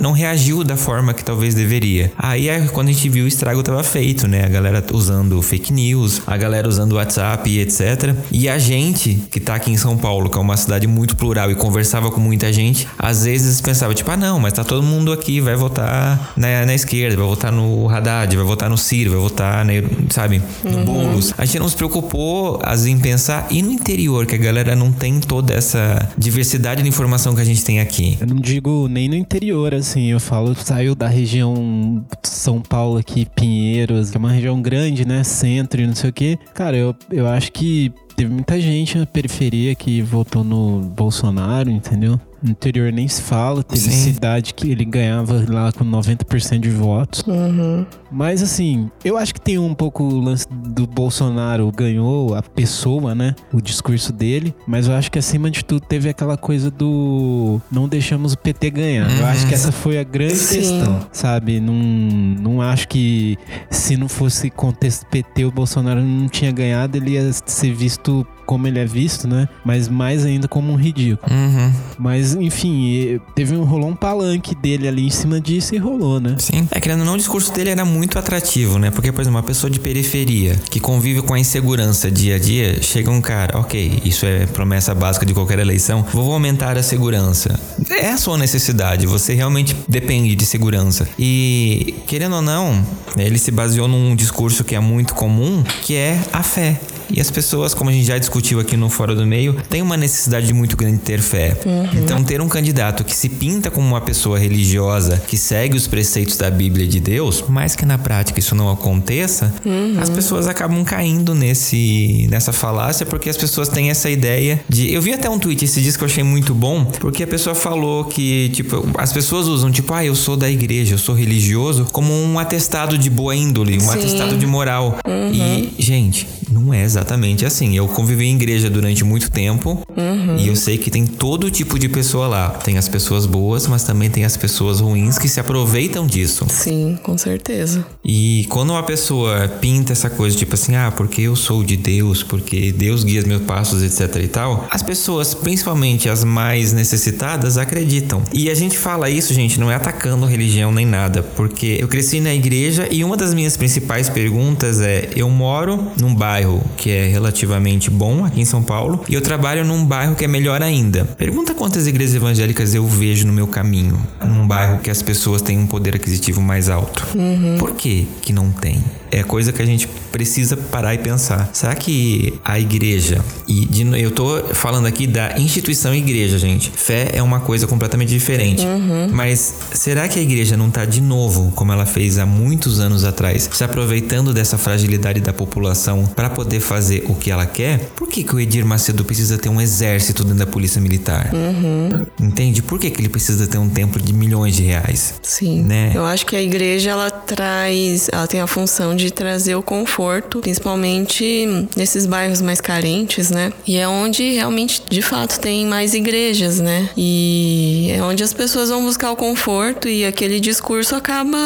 não reagiu da forma que talvez deveria. Aí é quando a gente viu o estrago tava feito, né? A galera usando fake news, a galera usando WhatsApp e etc. E a gente que tá aqui em São Paulo, que é uma cidade muito plural e conversava com muita gente, às vezes pensava tipo, ah não, mas tá todo mundo aqui, vai votar na, na esquerda, vai votar no Haddad, vai votar no Ciro, vai votar, né, sabe, no uhum. Boulos. A gente não se preocupou, as vezes, pensar e no interior, que a galera não tem toda essa diversidade de informação que a gente tem aqui. Eu não digo nem no interior, assim, eu falo, saiu da região São Paulo aqui, Pinheiros, que é uma região grande, né, centro e não sei o que. Cara, eu, eu acho que teve muita gente na periferia que votou no Bolsonaro, entendeu? No interior nem se fala, teve Sim. cidade que ele ganhava lá com 90% de votos. Uhum. Mas assim, eu acho que tem um pouco o lance do Bolsonaro ganhou a pessoa, né? O discurso dele. Mas eu acho que acima de tudo teve aquela coisa do não deixamos o PT ganhar. Uhum. Eu acho que essa foi a grande Sim. questão, sabe? Não, não acho que se não fosse contexto PT, o Bolsonaro não tinha ganhado, ele ia ser visto como ele é visto, né? Mas mais ainda como um ridículo. Uhum. Mas, enfim, teve um, rolou um palanque dele ali em cima disso e rolou, né? Sim. É querendo ou não, o discurso dele era muito atrativo, né? Porque, por exemplo, uma pessoa de periferia que convive com a insegurança dia a dia, chega um cara, ok, isso é promessa básica de qualquer eleição, vou aumentar a segurança. É a sua necessidade, você realmente depende de segurança. E, querendo ou não, ele se baseou num discurso que é muito comum, que é a fé. E as pessoas, como a gente já discutiu aqui no Fora do Meio, tem uma necessidade muito grande de ter fé. Uhum. Então, ter um candidato que se pinta como uma pessoa religiosa, que segue os preceitos da Bíblia de Deus, mas que na prática isso não aconteça, uhum. as pessoas acabam caindo nesse nessa falácia porque as pessoas têm essa ideia de. Eu vi até um tweet esse dia que eu achei muito bom, porque a pessoa falou que, tipo, as pessoas usam, tipo, ah, eu sou da igreja, eu sou religioso, como um atestado de boa índole, um Sim. atestado de moral. Uhum. E, gente, não é exatamente assim. Eu convivi em igreja durante muito tempo uhum. e eu sei que tem todo tipo de pessoa lá. Tem as pessoas boas, mas também tem as pessoas ruins que se aproveitam disso. Sim, com certeza. E quando uma pessoa pinta essa coisa, tipo assim, ah, porque eu sou de Deus, porque Deus guia os meus passos, etc e tal, as pessoas, principalmente as mais necessitadas, acreditam. E a gente fala isso, gente, não é atacando religião nem nada, porque eu cresci na igreja e uma das minhas principais perguntas é: eu moro num bairro bairro que é relativamente bom aqui em São Paulo e eu trabalho num bairro que é melhor ainda. Pergunta quantas igrejas evangélicas eu vejo no meu caminho, num bairro que as pessoas têm um poder aquisitivo mais alto. Uhum. Por que que não tem? É coisa que a gente precisa parar e pensar. Será que a igreja, e de, eu tô falando aqui da instituição igreja, gente. Fé é uma coisa completamente diferente. Uhum. Mas será que a igreja não tá de novo, como ela fez há muitos anos atrás, se aproveitando dessa fragilidade da população para poder fazer o que ela quer? Por que, que o Edir Macedo precisa ter um exército dentro da polícia militar? Uhum. Entende? Por que, que ele precisa ter um templo de milhões de reais? Sim. Né? Eu acho que a igreja ela traz, ela tem a função de de trazer o conforto, principalmente nesses bairros mais carentes, né? E é onde realmente, de fato, tem mais igrejas, né? E é onde as pessoas vão buscar o conforto e aquele discurso acaba.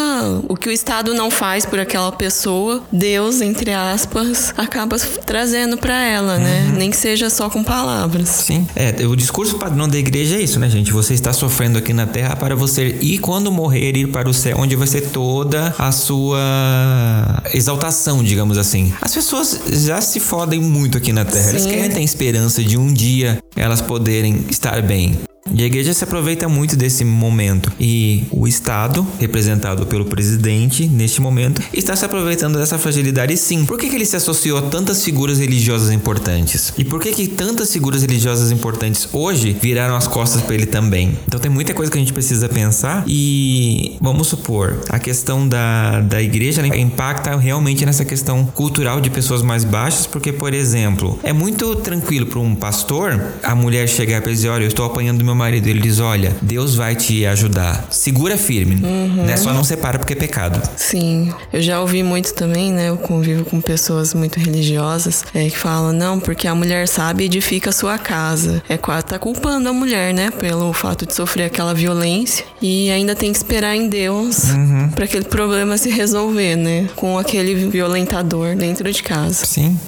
O que o Estado não faz por aquela pessoa, Deus, entre aspas, acaba trazendo para ela, né? uhum. Nem que seja só com palavras. Sim. É, o discurso padrão da igreja é isso, né, gente? Você está sofrendo aqui na terra para você ir quando morrer, ir para o céu, onde vai ser toda a sua exaltação, digamos assim. As pessoas já se fodem muito aqui na Terra. Sim. Eles querem ter esperança de um dia elas poderem estar bem. E a igreja se aproveita muito desse momento. E o Estado, representado pelo presidente neste momento, está se aproveitando dessa fragilidade sim. Por que, que ele se associou a tantas figuras religiosas importantes? E por que, que tantas figuras religiosas importantes hoje viraram as costas para ele também? Então tem muita coisa que a gente precisa pensar. E vamos supor, a questão da, da igreja impacta realmente nessa questão cultural de pessoas mais baixas, porque, por exemplo, é muito tranquilo para um pastor a mulher chegar e dizer: Olha, eu estou apanhando meu marido, ele diz: Olha, Deus vai te ajudar. Segura firme. Uhum. Né? Só não separa porque é pecado. Sim. Eu já ouvi muito também, né? Eu convivo com pessoas muito religiosas é, que falam: Não, porque a mulher sabe edifica a sua casa. É quase tá culpando a mulher, né? Pelo fato de sofrer aquela violência. E ainda tem que esperar em Deus uhum. para aquele problema se resolver, né? Com aquele violentador dentro de casa. Sim.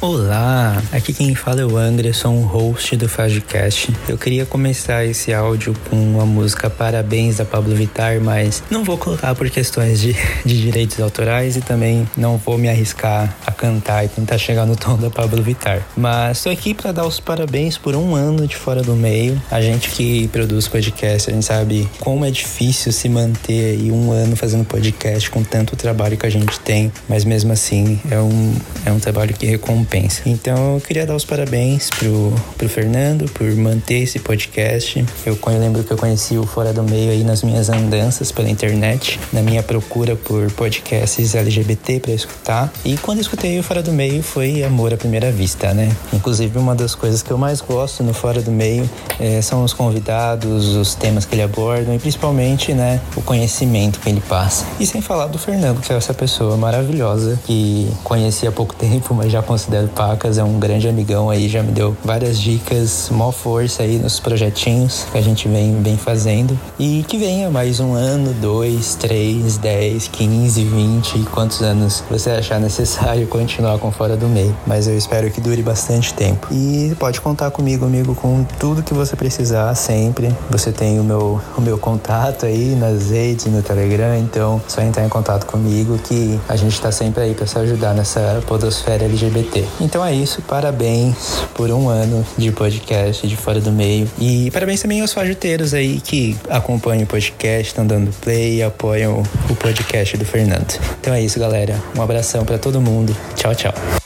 Olá, aqui quem fala é o Anderson, host do Fagcast. Eu queria começar esse áudio com a música Parabéns da Pablo Vittar, mas não vou colocar por questões de, de direitos autorais e também não vou me arriscar a cantar e tentar chegar no tom da Pablo Vittar. Mas estou aqui para dar os parabéns por um ano de Fora do Meio. A gente que produz podcast, a gente sabe como é difícil se manter aí um ano fazendo podcast com tanto trabalho que a gente tem, mas mesmo assim é um, é um trabalho que recompensa recompensa. Então eu queria dar os parabéns pro, pro Fernando por manter esse podcast. Eu, eu lembro que eu conheci o Fora do Meio aí nas minhas andanças pela internet, na minha procura por podcasts LGBT para escutar. E quando eu escutei o Fora do Meio foi amor à primeira vista, né? Inclusive uma das coisas que eu mais gosto no Fora do Meio é, são os convidados, os temas que ele aborda e principalmente, né, o conhecimento que ele passa. E sem falar do Fernando, que é essa pessoa maravilhosa que conheci há pouco tempo, mas já considero Pacas, é um grande amigão aí, já me deu várias dicas, mó força aí nos projetinhos que a gente vem, vem fazendo. E que venha mais um ano, dois, três, dez, quinze, vinte, quantos anos você achar necessário continuar com Fora do Meio. Mas eu espero que dure bastante tempo. E pode contar comigo, amigo, com tudo que você precisar sempre. Você tem o meu, o meu contato aí nas redes, no Telegram, então só entrar em contato comigo que a gente tá sempre aí para se ajudar nessa podosfera LGBT. Então é isso, parabéns por um ano de podcast de Fora do Meio. E parabéns também aos fajuteiros aí que acompanham o podcast, estão dando play e apoiam o podcast do Fernando. Então é isso, galera. Um abração para todo mundo. Tchau, tchau.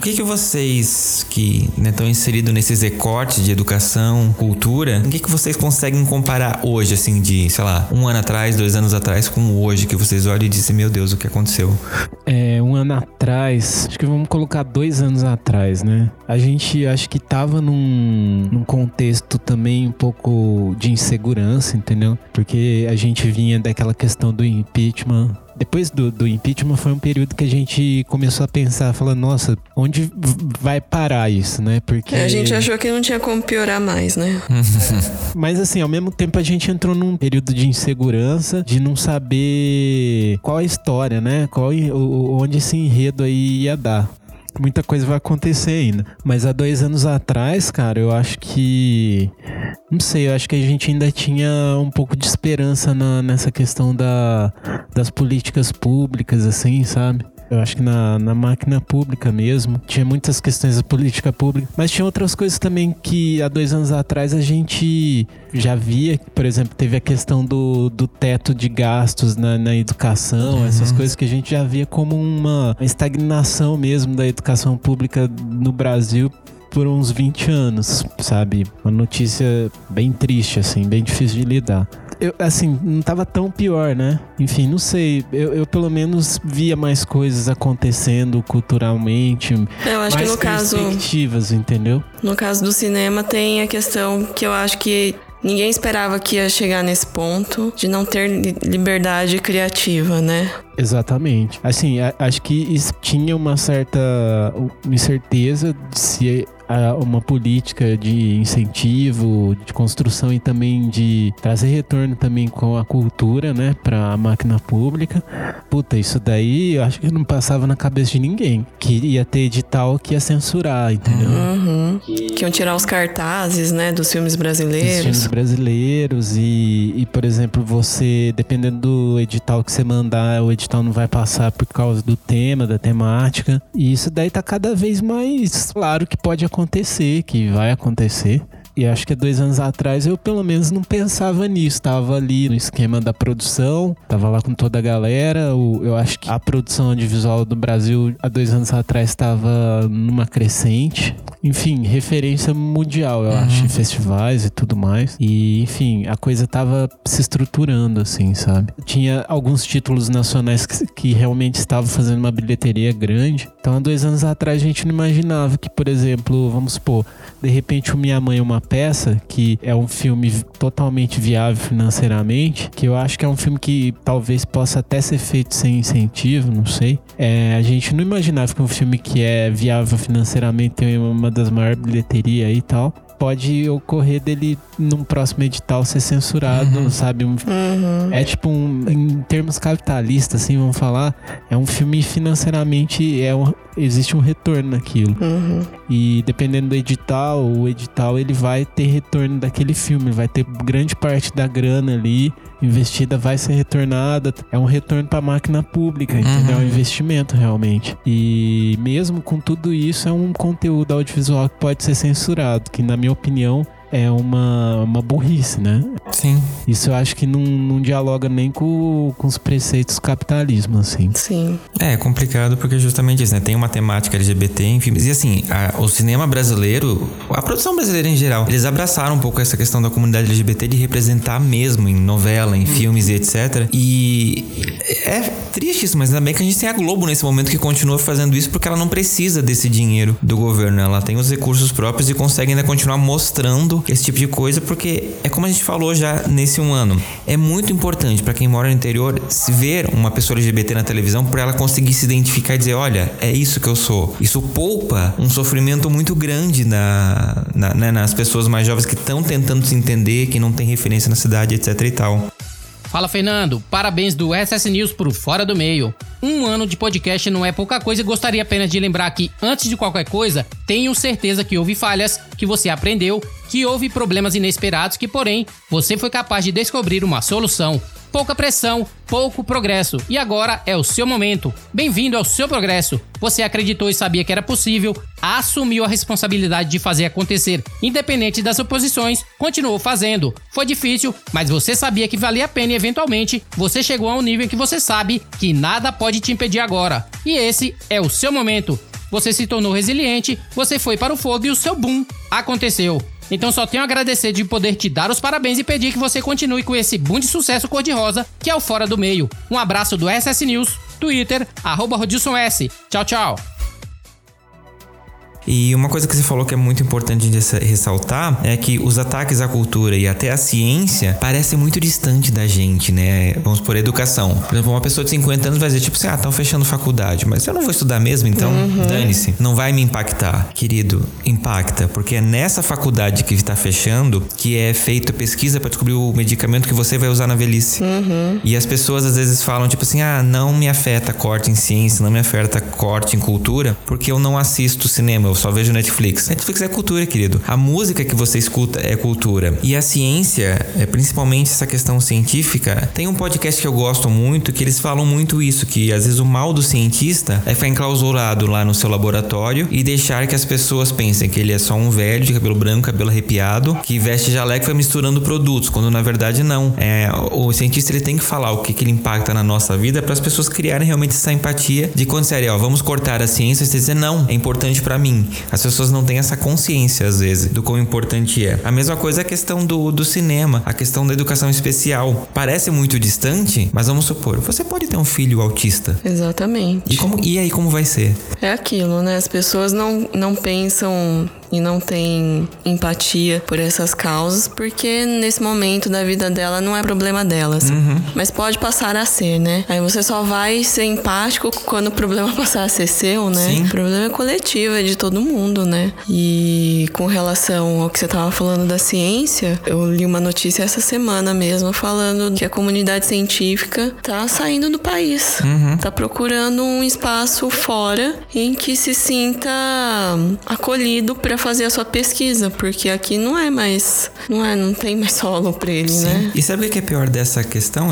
Que, que vocês que estão né, inseridos nesses recortes de educação, cultura, o que, que vocês conseguem comparar hoje, assim, de, sei lá, um ano atrás, dois anos atrás, com hoje, que vocês olham e dizem, meu Deus, o que aconteceu? É, um ano atrás, acho que vamos colocar dois anos atrás, né? A gente acho que tava num, num contexto também um pouco de insegurança, entendeu? Porque a gente vinha daquela questão do impeachment depois do, do, impeachment foi um período que a gente começou a pensar, falando, nossa, onde vai parar isso, né? Porque. É, a gente achou que não tinha como piorar mais, né? Mas assim, ao mesmo tempo a gente entrou num período de insegurança, de não saber qual a história, né? Qual, onde esse enredo aí ia dar muita coisa vai acontecer ainda. Mas há dois anos atrás, cara, eu acho que. Não sei, eu acho que a gente ainda tinha um pouco de esperança na, nessa questão da, das políticas públicas, assim, sabe? Eu acho que na, na máquina pública mesmo. Tinha muitas questões da política pública. Mas tinha outras coisas também que há dois anos atrás a gente já via. Por exemplo, teve a questão do, do teto de gastos na, na educação. Uhum. Essas coisas que a gente já via como uma estagnação mesmo da educação pública no Brasil por uns 20 anos, sabe? Uma notícia bem triste, assim, bem difícil de lidar eu, assim, não tava tão pior, né? Enfim, não sei. Eu, eu pelo menos via mais coisas acontecendo culturalmente. Eu acho mais que no perspectivas, caso. entendeu? No caso do cinema, tem a questão que eu acho que Ninguém esperava que ia chegar nesse ponto de não ter liberdade criativa, né? Exatamente. Assim, acho que tinha uma certa incerteza de se uma política de incentivo, de construção e também de trazer retorno também com a cultura, né, para a máquina pública. Puta, isso daí eu acho que não passava na cabeça de ninguém. Que ia ter edital que ia censurar, entendeu? Uhum. Que iam tirar os cartazes, né, dos filmes brasileiros. Dos filmes brasileiros e, e, por exemplo, você, dependendo do edital que você mandar, o edital não vai passar por causa do tema, da temática. E isso daí tá cada vez mais claro que pode acontecer acontecer, que vai acontecer. E acho que há dois anos atrás eu pelo menos não pensava nisso. Tava ali no esquema da produção, tava lá com toda a galera. eu acho que a produção audiovisual do Brasil há dois anos atrás estava numa crescente. Enfim, referência mundial, eu uhum. acho, em festivais e tudo mais. E, enfim, a coisa tava se estruturando, assim, sabe? Tinha alguns títulos nacionais que, que realmente estavam fazendo uma bilheteria grande. Então, há dois anos atrás a gente não imaginava que, por exemplo, vamos supor, de repente o Minha Mãe é uma peça, que é um filme totalmente viável financeiramente, que eu acho que é um filme que talvez possa até ser feito sem incentivo, não sei. É, a gente não imaginava que um filme que é viável financeiramente tem uma das maiores bilheterias e tal pode ocorrer dele num próximo edital ser censurado, uhum. sabe? Um, uhum. É tipo um, em termos capitalistas, assim, vamos falar, é um filme financeiramente é um, existe um retorno naquilo. Uhum. E dependendo do edital, o edital ele vai ter retorno daquele filme, vai ter grande parte da grana ali investida vai ser retornada. É um retorno para a máquina pública, entendeu? É um uhum. investimento realmente. E mesmo com tudo isso, é um conteúdo audiovisual que pode ser censurado, que na minha opinião é uma, uma burrice, né? Sim. Isso eu acho que não, não dialoga nem com, com os preceitos do capitalismo, assim. Sim. É, é complicado porque justamente isso, né? Tem uma temática LGBT em filmes. E assim, a, o cinema brasileiro, a produção brasileira em geral, eles abraçaram um pouco essa questão da comunidade LGBT de representar mesmo em novela, em filmes e etc. E é triste isso, mas ainda bem que a gente tem a Globo nesse momento que continua fazendo isso porque ela não precisa desse dinheiro do governo. Ela tem os recursos próprios e consegue ainda continuar mostrando esse tipo de coisa, porque é como a gente falou já nesse um ano. É muito importante para quem mora no interior se ver uma pessoa LGBT na televisão para ela conseguir se identificar e dizer: olha, é isso que eu sou. Isso poupa um sofrimento muito grande na, na né, nas pessoas mais jovens que estão tentando se entender, que não tem referência na cidade, etc e tal. Fala Fernando, parabéns do SS News pro Fora do Meio. Um ano de podcast não é pouca coisa e gostaria apenas de lembrar que, antes de qualquer coisa, tenho certeza que houve falhas, que você aprendeu, que houve problemas inesperados, que porém você foi capaz de descobrir uma solução pouca pressão, pouco progresso. E agora é o seu momento. Bem-vindo ao seu progresso. Você acreditou e sabia que era possível, assumiu a responsabilidade de fazer acontecer, independente das oposições, continuou fazendo. Foi difícil, mas você sabia que valia a pena e eventualmente você chegou a um nível em que você sabe que nada pode te impedir agora. E esse é o seu momento. você se tornou resiliente, você foi para o fogo e o seu boom aconteceu. Então só tenho a agradecer de poder te dar os parabéns e pedir que você continue com esse boom de sucesso cor-de-rosa que é o Fora do Meio. Um abraço do SS News, Twitter, arroba Rodilson S. Tchau, tchau. E uma coisa que você falou que é muito importante de ressaltar é que os ataques à cultura e até à ciência parecem muito distante da gente, né? Vamos por educação. Por exemplo, uma pessoa de 50 anos vai dizer, tipo assim, ah, estão fechando faculdade, mas eu não vou estudar mesmo, então uhum. dane-se. Não vai me impactar. Querido, impacta, porque é nessa faculdade que está fechando que é feita pesquisa para descobrir o medicamento que você vai usar na velhice. Uhum. E as pessoas às vezes falam, tipo assim, ah, não me afeta corte em ciência, não me afeta corte em cultura, porque eu não assisto cinema, eu só vejo Netflix. Netflix é cultura, querido. A música que você escuta é cultura. E a ciência, é, principalmente essa questão científica, tem um podcast que eu gosto muito que eles falam muito isso, que às vezes o mal do cientista é ficar enclausurado lá no seu laboratório e deixar que as pessoas pensem que ele é só um velho de cabelo branco, cabelo arrepiado, que veste jaleco e vai misturando produtos, quando na verdade não. É, o cientista ele tem que falar o que, que ele impacta na nossa vida para as pessoas criarem realmente essa empatia de quando sério, ó, vamos cortar a ciência e dizer não, é importante para mim. As pessoas não têm essa consciência, às vezes, do quão importante é. A mesma coisa é a questão do, do cinema, a questão da educação especial. Parece muito distante, mas vamos supor, você pode ter um filho autista. Exatamente. E, como, e aí, como vai ser? É aquilo, né? As pessoas não, não pensam e não tem empatia por essas causas, porque nesse momento da vida dela não é problema delas. Uhum. Mas pode passar a ser, né? Aí você só vai ser empático quando o problema passar a ser seu, né? Sim. O problema é coletivo, é de todo mundo, né? E com relação ao que você tava falando da ciência, eu li uma notícia essa semana mesmo falando que a comunidade científica tá saindo do país. Uhum. Tá procurando um espaço fora em que se sinta acolhido para fazer a sua pesquisa, porque aqui não é mais, não é, não tem mais solo para ele, Sim. né? E sabe o que é pior dessa questão?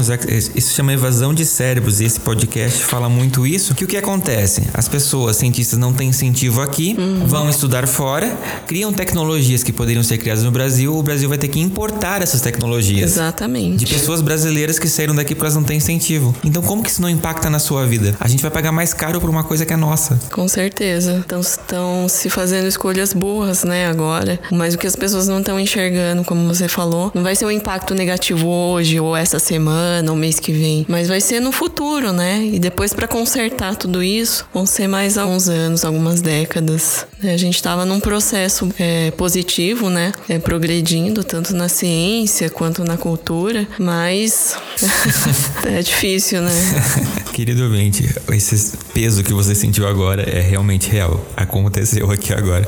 Isso chama evasão de cérebros e esse podcast fala muito isso. Que o que acontece? As pessoas, cientistas, não têm incentivo aqui, uhum. vão estudar fora, criam tecnologias que poderiam ser criadas no Brasil, o Brasil vai ter que importar essas tecnologias. Exatamente. De pessoas brasileiras que saíram daqui porque elas não têm incentivo. Então, como que isso não impacta na sua vida? A gente vai pagar mais caro por uma coisa que é nossa. Com certeza. Então, estão se fazendo escolhas boas boas, né, agora. Mas o que as pessoas não estão enxergando, como você falou, não vai ser um impacto negativo hoje, ou essa semana, ou mês que vem, mas vai ser no futuro, né? E depois, para consertar tudo isso, vão ser mais alguns anos, algumas décadas. A gente estava num processo é, positivo, né? É, progredindo, tanto na ciência quanto na cultura, mas é difícil, né? Querido ouvinte, esse peso que você sentiu agora é realmente real. Aconteceu aqui agora.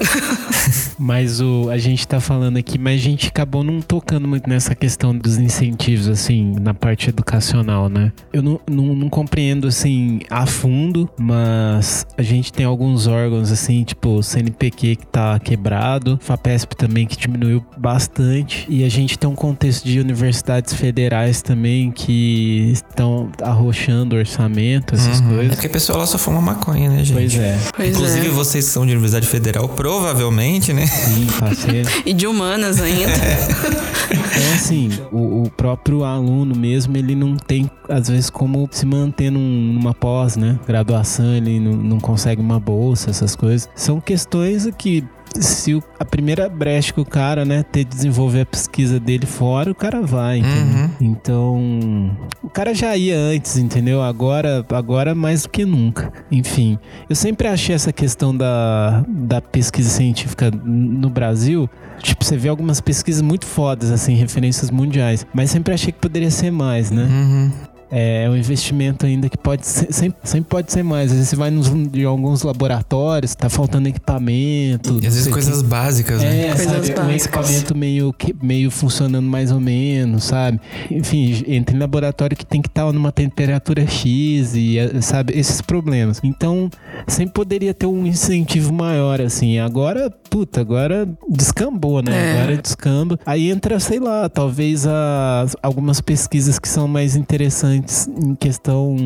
mas o, a gente tá falando aqui, mas a gente acabou não tocando muito nessa questão dos incentivos, assim, na parte educacional, né? Eu não, não, não compreendo, assim, a fundo, mas a gente tem alguns órgãos, assim, tipo CNPq que tá quebrado, FAPESP também que diminuiu bastante, e a gente tem um contexto de universidades federais também que estão arrochando orçamento, essas uhum. coisas. É porque a pessoa lá só fuma maconha, né, gente? Pois é. Pois Inclusive, é. vocês que são de universidade federal, provavelmente, né? Sim, parceiro. e de humanas ainda. É assim, o, o, próprio aluno mesmo, ele não tem, às vezes, como se manter num, numa pós, né? Graduação, ele não, não consegue uma bolsa, essas coisas. São questões que se o, a primeira brecha que o cara, né, ter desenvolver a pesquisa dele fora, o cara vai, entendeu? Uhum. Então, o cara já ia antes, entendeu? Agora, agora mais do que nunca. Enfim, eu sempre achei essa questão da, da pesquisa científica no Brasil, tipo, você vê algumas pesquisas muito fodas, assim, referências mundiais, mas sempre achei que poderia ser mais, né? Uhum. É um investimento ainda que pode ser, sempre, sempre pode ser mais. Às vezes você vai nos, em alguns laboratórios, tá faltando equipamento. E às vezes coisas que... básicas, né? É, Coisas sabe? básicas. Um equipamento meio, que- meio funcionando mais ou menos, sabe? Enfim, entra em laboratório que tem que estar numa temperatura X e, eh, sabe? Esses problemas. Então, sempre poderia ter um incentivo maior, assim. Agora, puta, agora descambou, né? É. Agora descamba. Aí entra, sei lá, talvez as, algumas pesquisas que são mais interessantes em questão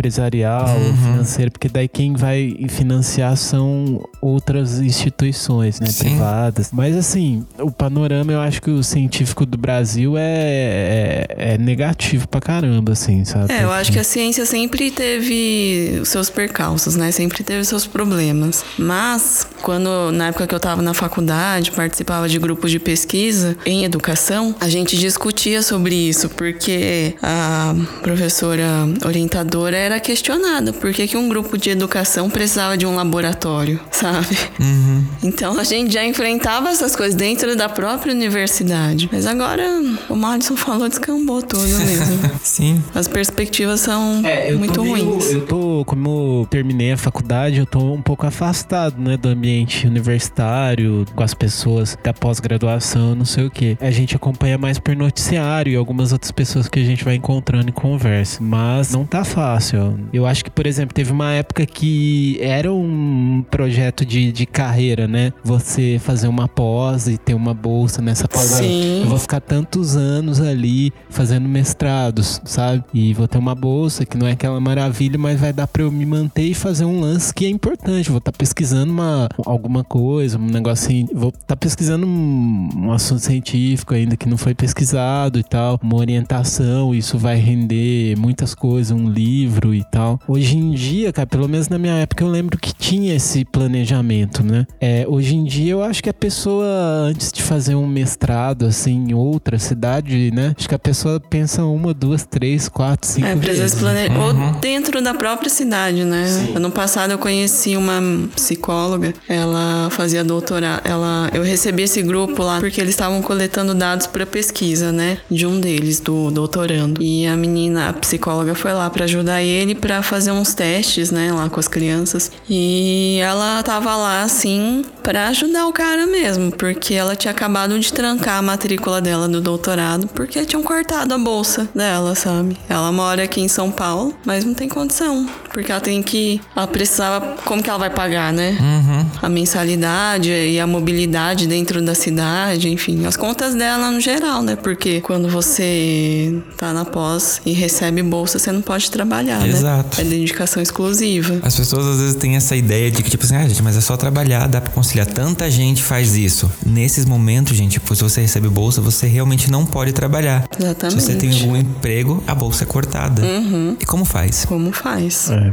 empresarial, Uhum. financeira, porque daí quem vai financiar são outras instituições, né, Sim. privadas. Mas assim, o panorama eu acho que o científico do Brasil é, é, é negativo pra caramba, assim, sabe? É, eu acho que a ciência sempre teve os seus percalços, né? Sempre teve os seus problemas. Mas, quando, na época que eu estava na faculdade, participava de grupos de pesquisa em educação, a gente discutia sobre isso, porque a professora orientadora era questionada por que, que um grupo de educação precisava de um laboratório, sabe? Uhum. Então a gente já enfrentava essas coisas dentro da própria universidade. Mas agora, o Madison falou, descambou tudo mesmo. Sim. As perspectivas são É, muito meio- ruins. Eu tô, como eu terminei a faculdade, eu tô um pouco afastado, né, do ambiente universitário, com as pessoas da pós-graduação, não sei o quê. A gente acompanha mais por noticiário e algumas outras pessoas que a gente vai encontrando em conversa. Mas não tá fácil. Eu acho que, por exemplo, teve uma época que era um projeto de, de carreira, né? Você fazer uma pós e ter uma bolsa nessa pós. Sim. Eu vou ficar tantos anos ali fazendo mestrados, sabe? E vou ter uma bolsa que não é aquela maravilha, mas vai dar pra eu me manter e fazer um lance que é importante. Vou estar pesquisando uma, alguma coisa, um negocinho. Vou estar pesquisando um, um assunto científico ainda que não foi pesquisado e tal. Uma orientação, isso vai render muitas coisas, um livro e tal. Hoje em dia, cara, pelo menos na minha época, eu lembro que tinha esse planejamento, né? É, hoje em dia, eu acho que a pessoa, antes de fazer um mestrado, assim, em outra cidade, né? Acho que a pessoa pensa uma, duas, três, quatro, cinco É, vezes. se planejar. Ou dentro da própria cidade, né? Ano passado eu conheci uma psicóloga, ela fazia doutorado. Ela, eu recebi esse grupo lá porque eles estavam coletando dados para pesquisa, né? De um deles, do doutorando. E a menina, a psicóloga, foi lá para ajudar ele para fazer uns testes, né? Lá com as crianças. E ela tava lá, assim, para ajudar o cara mesmo, porque ela tinha acabado de trancar a matrícula dela do doutorado porque tinham cortado a bolsa dela, sabe? Ela mora aqui em São Paulo, mas não tem condição, porque ela tem que. Ela precisava. Como que ela vai pagar, né? Uhum. A mensalidade e a mobilidade dentro da cidade, enfim, as contas dela no geral, né? Porque quando você tá na pós e recebe bolsa, você não pode trabalhar, Exato. né? É dedicação exclusiva. As pessoas às vezes têm essa ideia de que, tipo assim, ah, gente, mas é só trabalhar, dá pra conciliar. Tanta gente faz isso. Nesses momentos, gente, tipo, se você recebe bolsa, você realmente não pode trabalhar. Exatamente. Se você tem algum emprego, a bolsa é cortada. Uhum. E como faz? Como faz? É.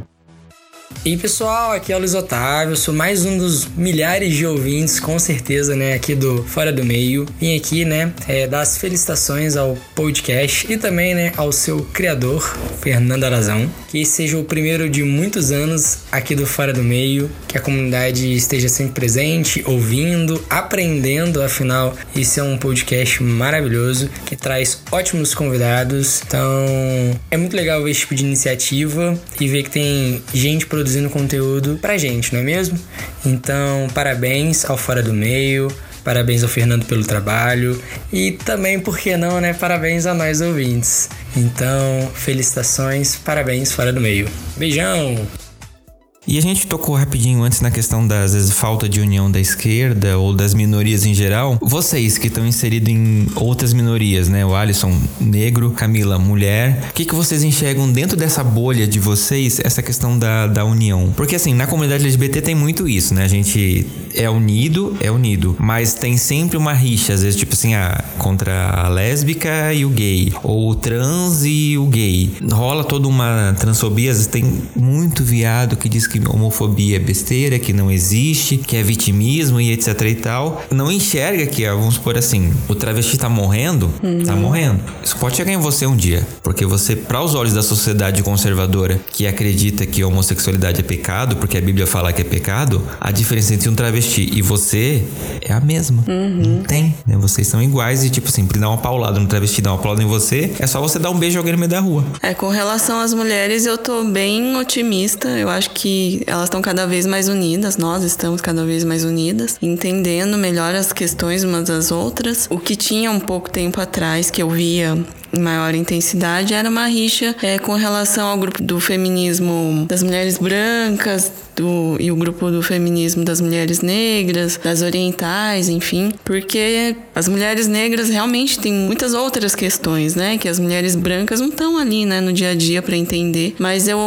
E pessoal, aqui é o Luiz Otávio, sou mais um dos milhares de ouvintes, com certeza, né, aqui do Fora do Meio. Vim aqui, né, é, dar as felicitações ao podcast e também, né, ao seu criador, Fernando Arazão. Que seja o primeiro de muitos anos aqui do Fora do Meio, que a comunidade esteja sempre presente, ouvindo, aprendendo, afinal, esse é um podcast maravilhoso, que traz ótimos convidados. Então, é muito legal ver esse tipo de iniciativa e ver que tem gente produzindo conteúdo pra gente, não é mesmo? Então, parabéns ao Fora do Meio, parabéns ao Fernando pelo trabalho e também, por que não, né? Parabéns a nós ouvintes. Então, felicitações, parabéns Fora do Meio. Beijão! E a gente tocou rapidinho antes na questão das vezes, falta de união da esquerda ou das minorias em geral. Vocês que estão inseridos em outras minorias, né? O Alisson, negro, Camila, mulher. O que, que vocês enxergam dentro dessa bolha de vocês, essa questão da, da união? Porque assim, na comunidade LGBT tem muito isso, né? A gente é unido, é unido. Mas tem sempre uma rixa, às vezes, tipo assim, ah, contra a lésbica e o gay. Ou o trans e o gay. Rola toda uma transfobia, às vezes tem muito viado que diz que homofobia é besteira, que não existe, que é vitimismo e etc e tal. Não enxerga que, ó, vamos supor assim, o travesti tá morrendo, tá morrendo. Isso pode chegar em você um dia. Porque você, para os olhos da sociedade conservadora, que acredita que a homossexualidade é pecado, porque a Bíblia fala que é pecado, a diferença entre um travesti e você é a mesma. Não tem, né? Vocês são iguais e, tipo assim, dar uma paulada no travesti, dar uma paulada em você, é só você dar um beijo a alguém no meio da rua. É, com relação às mulheres, eu tô bem otimista. Eu acho que elas estão cada vez mais unidas, nós estamos cada vez mais unidas, entendendo melhor as questões umas das outras. O que tinha um pouco tempo atrás, que eu via em maior intensidade, era uma rixa é, com relação ao grupo do feminismo das mulheres brancas, do, e o grupo do feminismo das mulheres negras, das orientais, enfim, porque as mulheres negras realmente têm muitas outras questões, né? Que as mulheres brancas não estão ali, né, no dia a dia para entender. Mas eu,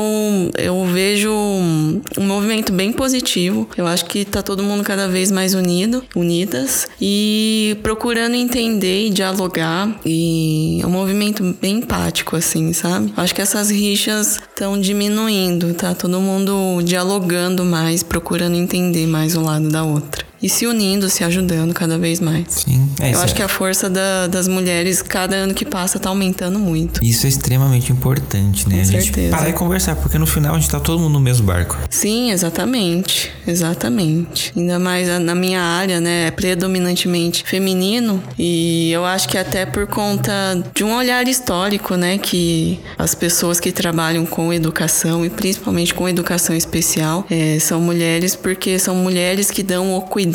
eu vejo um, um movimento bem positivo. Eu acho que tá todo mundo cada vez mais unido, unidas e procurando entender e dialogar. E é um movimento bem empático, assim, sabe? Acho que essas rixas estão diminuindo, tá todo mundo dialogando mais, procurando entender mais o lado da outra e se unindo, se ajudando cada vez mais. Sim, é Eu acho é- que a força da- das mulheres, cada ano que passa, tá aumentando muito. Isso é extremamente importante, né? Com a gente certeza. parar e conversar, porque no final a gente tá todo mundo no mesmo barco. Sim, exatamente. Exatamente. Ainda mais na minha área, né? É predominantemente feminino. E eu acho que até por conta de um olhar histórico, né? Que as pessoas que trabalham com educação, e principalmente com educação especial, eh, são mulheres, porque são mulheres que dão o cuidado.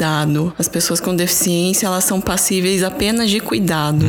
As pessoas com deficiência, elas são passíveis apenas de cuidado.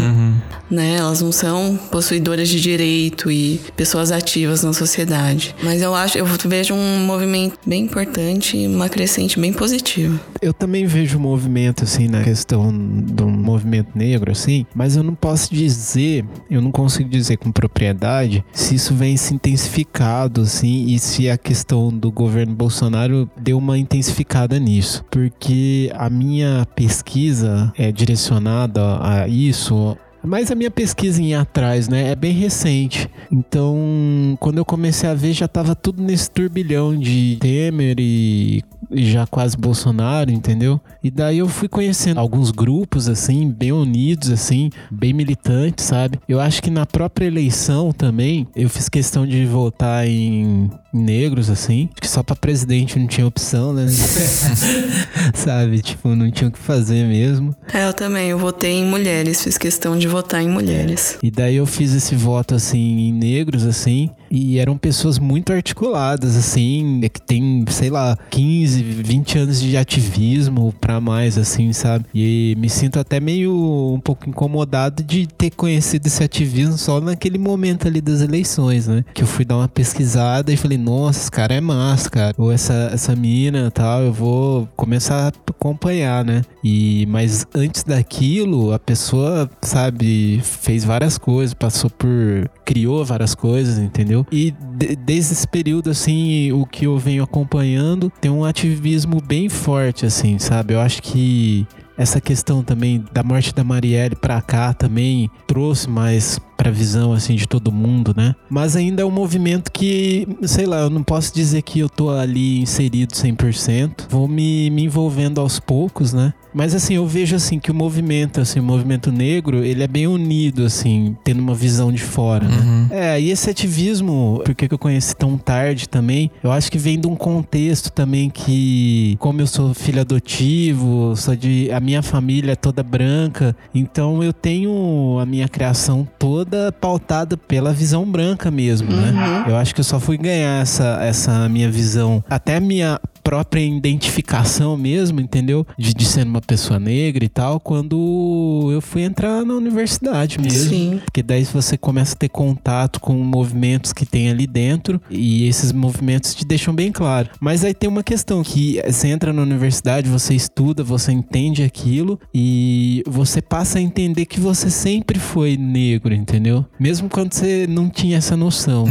Né? Elas não são possuidoras de direito e pessoas ativas na sociedade. Mas eu acho, eu vejo um movimento bem importante e uma crescente bem positiva. Eu também vejo um movimento, assim, na questão do movimento negro, assim, mas eu não posso dizer, eu não consigo dizer com propriedade se isso vem se intensificado, assim, e se a questão do governo Bolsonaro deu uma intensificada nisso. Porque a minha pesquisa é direcionada a isso, mas a minha pesquisa em ir atrás, né, é bem recente. Então, quando eu comecei a ver, já tava tudo nesse turbilhão de Temer e já quase Bolsonaro, entendeu? E daí eu fui conhecendo alguns grupos, assim, bem unidos, assim, bem militantes, sabe? Eu acho que na própria eleição também, eu fiz questão de votar em, negros, assim. Que só pra presidente não tinha opção, né? sabe? Tipo, não tinha o que fazer mesmo. É, eu também, eu votei em mulheres, fiz questão de votar em mulheres. E daí eu fiz esse voto assim em negros assim, e eram pessoas muito articuladas assim, que tem, sei lá, 15, 20 anos de ativismo pra mais assim, sabe? E me sinto até meio um pouco incomodado de ter conhecido esse ativismo só naquele momento ali das eleições, né? Que eu fui dar uma pesquisada e falei, nossa, esse cara é massa, cara. Ou essa essa mina, tal, eu vou começar a acompanhar, né? E mas antes daquilo, a pessoa, sabe, fez várias coisas, passou por criou várias coisas, entendeu? E de- desde esse período assim, o que eu venho acompanhando tem um ativismo bem forte assim, sabe? Eu acho que essa questão também da morte da Marielle pra cá também trouxe mais pra visão assim de todo mundo, né? Mas ainda é um movimento que, sei lá, eu não posso dizer que eu tô ali inserido 100%. Vou me, me envolvendo aos poucos, né? Mas assim, eu vejo assim que o movimento, assim, o movimento negro, ele é bem unido assim, tendo uma visão de fora, né? É, e esse ativismo, por que que eu conheci tão tarde também? Eu acho que vem de um contexto também que, como eu sou filho adotivo, sou de a minha família é toda branca, então eu tenho a minha criação toda pautada pela visão branca mesmo, né? Eu acho que eu só fui ganhar essa essa minha visão, até a minha própria identificação mesmo, entendeu? De, de ser uma pessoa negra e tal, quando eu fui entrar na universidade mesmo. Sim. Porque daí você começa a ter contato com movimentos que tem ali dentro e esses movimentos te deixam bem claro. Mas aí tem uma questão que você entra na universidade, você estuda, você entende aquilo e você passa a entender que você sempre foi negro, entendeu? Mesmo quando você não tinha essa noção.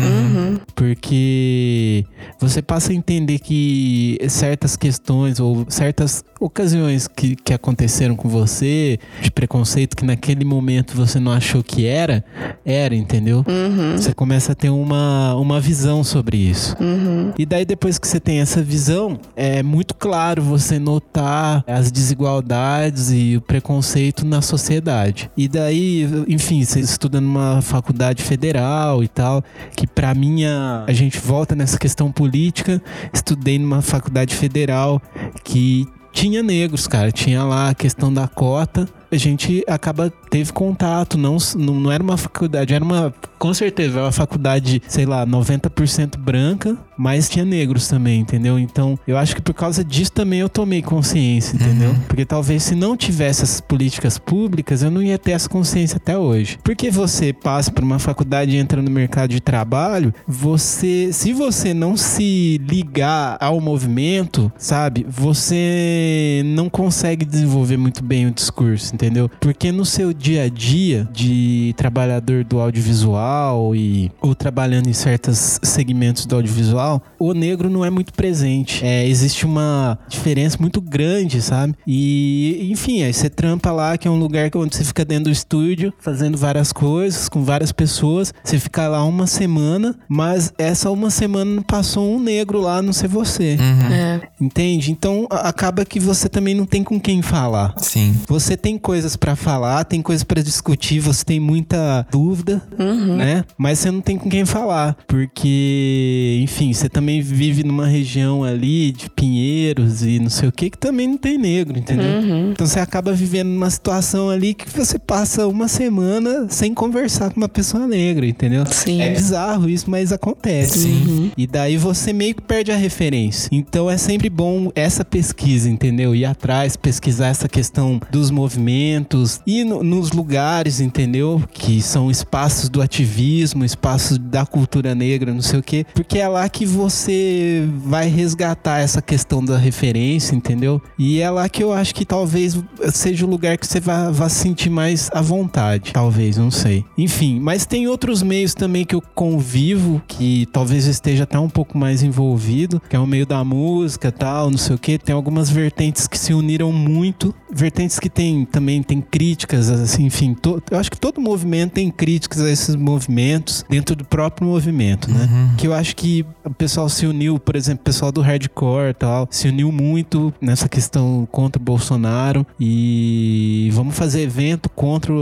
Porque você passa a entender que certas questões ou certas ocasiões que, que aconteceram com você, de preconceito que naquele momento você não achou que era, era, entendeu? Você começa a ter uma, uma visão sobre isso. E daí, depois que você tem essa visão, é muito claro você notar as desigualdades e o preconceito na sociedade. E daí, enfim, você estuda numa faculdade federal e tal, que pra mim a gente volta nessa questão política. Estudei numa faculdade federal que tinha negros, cara. Tinha lá a questão da cota a gente acaba teve contato, não, não, era uma faculdade, era uma com certeza, era uma faculdade, sei lá, 90% branca, mas tinha negros também, entendeu? Então, eu acho que por causa disso também eu tomei consciência, entendeu? Uhum. Porque talvez se não tivesse essas políticas públicas, eu não ia ter essa consciência até hoje. Porque você passa por uma faculdade e entra no mercado de trabalho, você, se você não se ligar ao movimento, sabe? Você não consegue desenvolver muito bem o discurso, entendeu? Porque no seu dia a dia de trabalhador do audiovisual e ou trabalhando em certos segmentos do audiovisual, o negro não é muito presente. É, existe uma diferença muito grande, sabe? E, enfim, aí você trampa lá, que é um lugar onde você fica dentro do estúdio, fazendo várias coisas, com várias pessoas. Você fica lá uma semana, mas essa uma semana não passou um negro lá, não ser você. É. Entende? Então acaba que você também não tem com quem falar. Sim. Você tem coisas pra falar, tem coisas pra discutir, você tem muita dúvida, né? Mas você não tem com quem falar, porque, enfim, você também vive numa região ali de Pinheiros e não sei o que que também não tem negro, entendeu? Então você acaba vivendo numa situação ali que você passa uma semana sem conversar com uma pessoa negra, entendeu? Sim. É bizarro isso, mas acontece. Sim. E daí você meio que perde a referência. Então é sempre bom essa pesquisa, entendeu? Ir atrás, pesquisar essa questão dos movimentos, ir no- nos lugares, entendeu? Que são espaços do ativismo, espaços da cultura negra, não sei o quê. Porque é lá que você vai resgatar essa questão da referência, entendeu? E é lá que eu acho que talvez seja o lugar que você vá, se sentir mais à vontade. Talvez, não sei. Enfim, mas tem outros meios também que eu convivo, que talvez esteja até um pouco mais envolvido, que é o meio da música tal, não sei o que. Tem algumas vertentes que se uniram muito. Vertentes que tem também tem críticas, assim, enfim. to- eu acho que todo movimento tem críticas a esses movimentos dentro do próprio movimento, né? Que eu acho que o pessoal se uniu, por exemplo, o pessoal do hardcore e tal, se uniu muito nessa questão contra o Bolsonaro e vamos fazer evento contra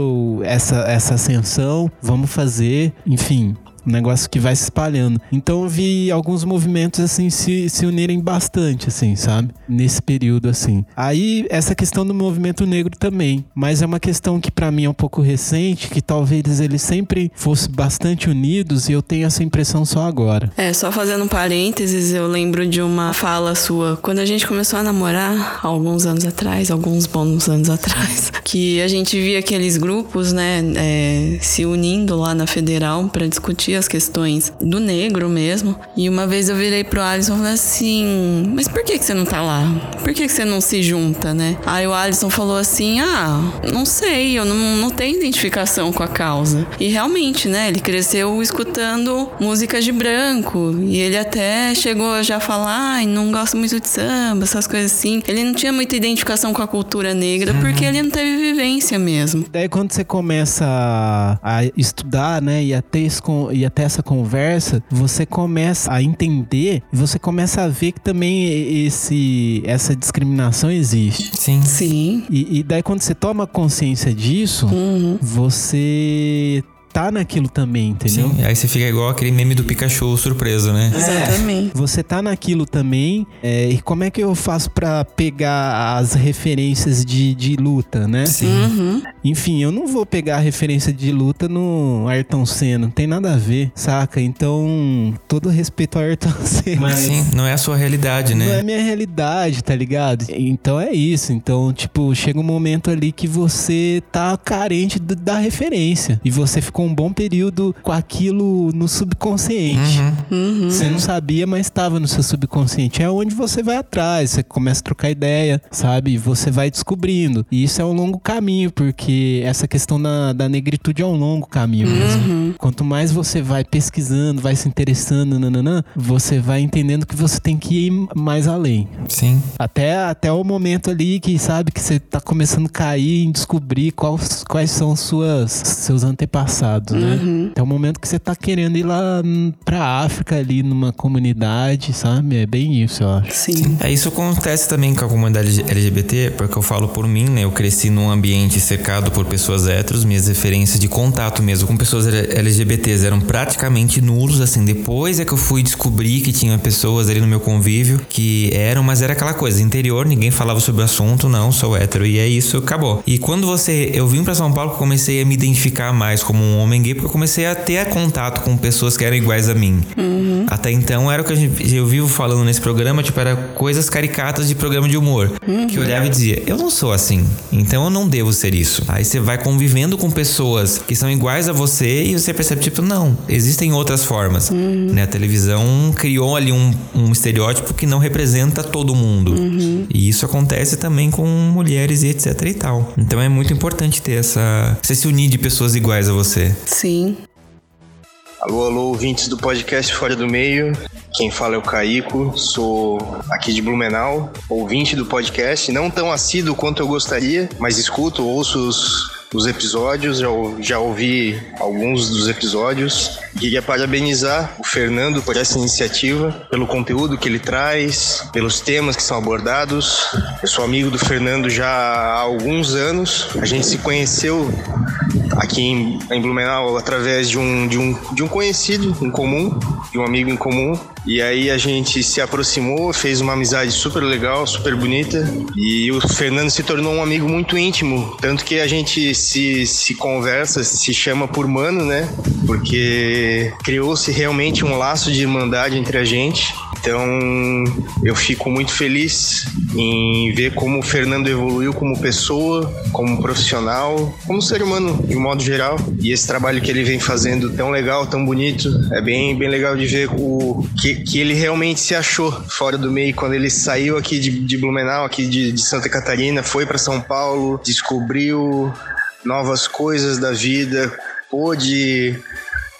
essa, essa ascensão, vamos fazer, enfim. Um negócio que vai se espalhando. Então eu vi alguns movimentos assim se, se unirem bastante, assim, sabe? Nesse período, assim. Aí, essa questão do movimento negro também. Mas é uma questão que pra mim é um pouco recente, que talvez eles sempre fossem bastante unidos e eu tenho essa impressão só agora. É, só fazendo um parênteses, eu lembro de uma fala sua quando a gente começou a namorar, alguns anos atrás, alguns bons anos atrás, que a gente via aqueles grupos, né, é, se unindo lá na federal pra discutir as questões do negro mesmo. E uma vez eu virei pro Alisson e falei assim: Mas por que, que você não tá lá? Por que, que você não se junta, né? Aí o Alisson falou assim: Ah, não sei, eu não, não tenho identificação com a causa. E realmente, né, ele cresceu escutando músicas de branco. E ele até chegou a já falar, ai, não gosto muito de samba, essas coisas assim. Ele não tinha muita identificação com a cultura negra porque ele não teve vivência mesmo. Daí quando você começa a, a estudar, né, e a, ter esse con- e a ter essa conversa, você começa a entender, e você começa a ver que também esse, essa discriminação existe. Sim. Sim. E, e daí quando você toma consciência disso, Uhum. você tá naquilo também, entendeu? Sim. Aí você fica igual aquele meme do Pikachu surpreso, né? Exatamente. Você tá naquilo também. é, e como é que eu faço pra pegar as referências de, de luta, né? Sim. Uhum. Enfim, eu não vou pegar a referência de luta no Ayrton Senna, não tem nada a ver, saca? Então, todo respeito ao Ayrton Senna. Sim, não é a sua realidade, Não é né? minha realidade, tá ligado? Então é isso. Então, tipo, chega um momento ali que você tá carente da referência. E você ficou um bom período com aquilo no subconsciente. Uhum. Você não sabia, mas estava no seu subconsciente. É onde você vai atrás, você começa a trocar ideia, sabe? Você vai descobrindo. E isso é um longo caminho, porque essa questão da, da negritude é um longo caminho mesmo. Quanto mais você vai pesquisando, vai se interessando, nananã, você vai entendendo que você tem que ir mais além. Sim. Até, até o momento ali que sabe que você tá começando a cair em descobrir quais, quais são suas, seus antepassados. Refugiados, né? Uhum. É o momento que você tá querendo ir lá hum, pra África, ali numa comunidade, sabe? É bem isso, eu acho. Sim. É, isso acontece também com a comunidade LGBT, porque eu falo por mim, né? Eu cresci num ambiente cercado por pessoas héteros, minhas referências de contato mesmo com pessoas LGBTs eram praticamente nulos, assim. Depois é que eu fui descobrir que tinha pessoas ali no meu convívio que eram, mas era aquela coisa, interior, ninguém falava sobre o assunto, não, sou hétero, e é isso, acabou. E quando você. Eu vim para São Paulo, comecei a me identificar mais como um homem gay, porque eu comecei a ter contato com pessoas que eram iguais a mim. Uhum. Até então era o que gente, eu vivo falando nesse programa, tipo, era coisas caricatas de programa de humor. Uhum. Que eu olhava e dizia, eu não sou assim, então eu não devo ser isso. Aí você vai convivendo com pessoas que são iguais a você e você percebe, tipo, não, existem outras formas. Uhum. Né? A televisão criou ali um, um estereótipo que não representa todo mundo. Uhum. E isso acontece também com mulheres e etc e tal. Então é muito importante ter essa. Você se unir de pessoas iguais a você. Sim. Alô, alô, ouvintes do podcast Fora do Meio. Quem fala é o Caico, sou aqui de Blumenau, ouvinte do podcast, não tão assíduo quanto eu gostaria, mas escuto, ouço os, os episódios, já, já ouvi alguns dos episódios. Queria parabenizar o Fernando por essa iniciativa, pelo conteúdo que ele traz, pelos temas que são abordados. Eu sou amigo do Fernando já há alguns anos. A gente se conheceu aqui em, Blumenau através de um, de, um, de um conhecido em comum, de um amigo em comum. E aí a gente se aproximou, fez uma amizade super legal, super bonita. E o Fernando se tornou um amigo muito íntimo. Tanto que a gente se, se conversa, se chama por mano, né? Porque criou-se realmente um laço de irmandade entre a gente. Então eu fico muito feliz em ver como o Fernando evoluiu como pessoa, como profissional, como ser humano de um modo geral. E esse trabalho que ele vem fazendo tão legal, tão bonito, é bem, bem legal de ver o que, que ele realmente se achou fora do meio quando ele saiu aqui de, de Blumenau, aqui de, de Santa Catarina, foi para São Paulo, descobriu novas coisas da vida, pôde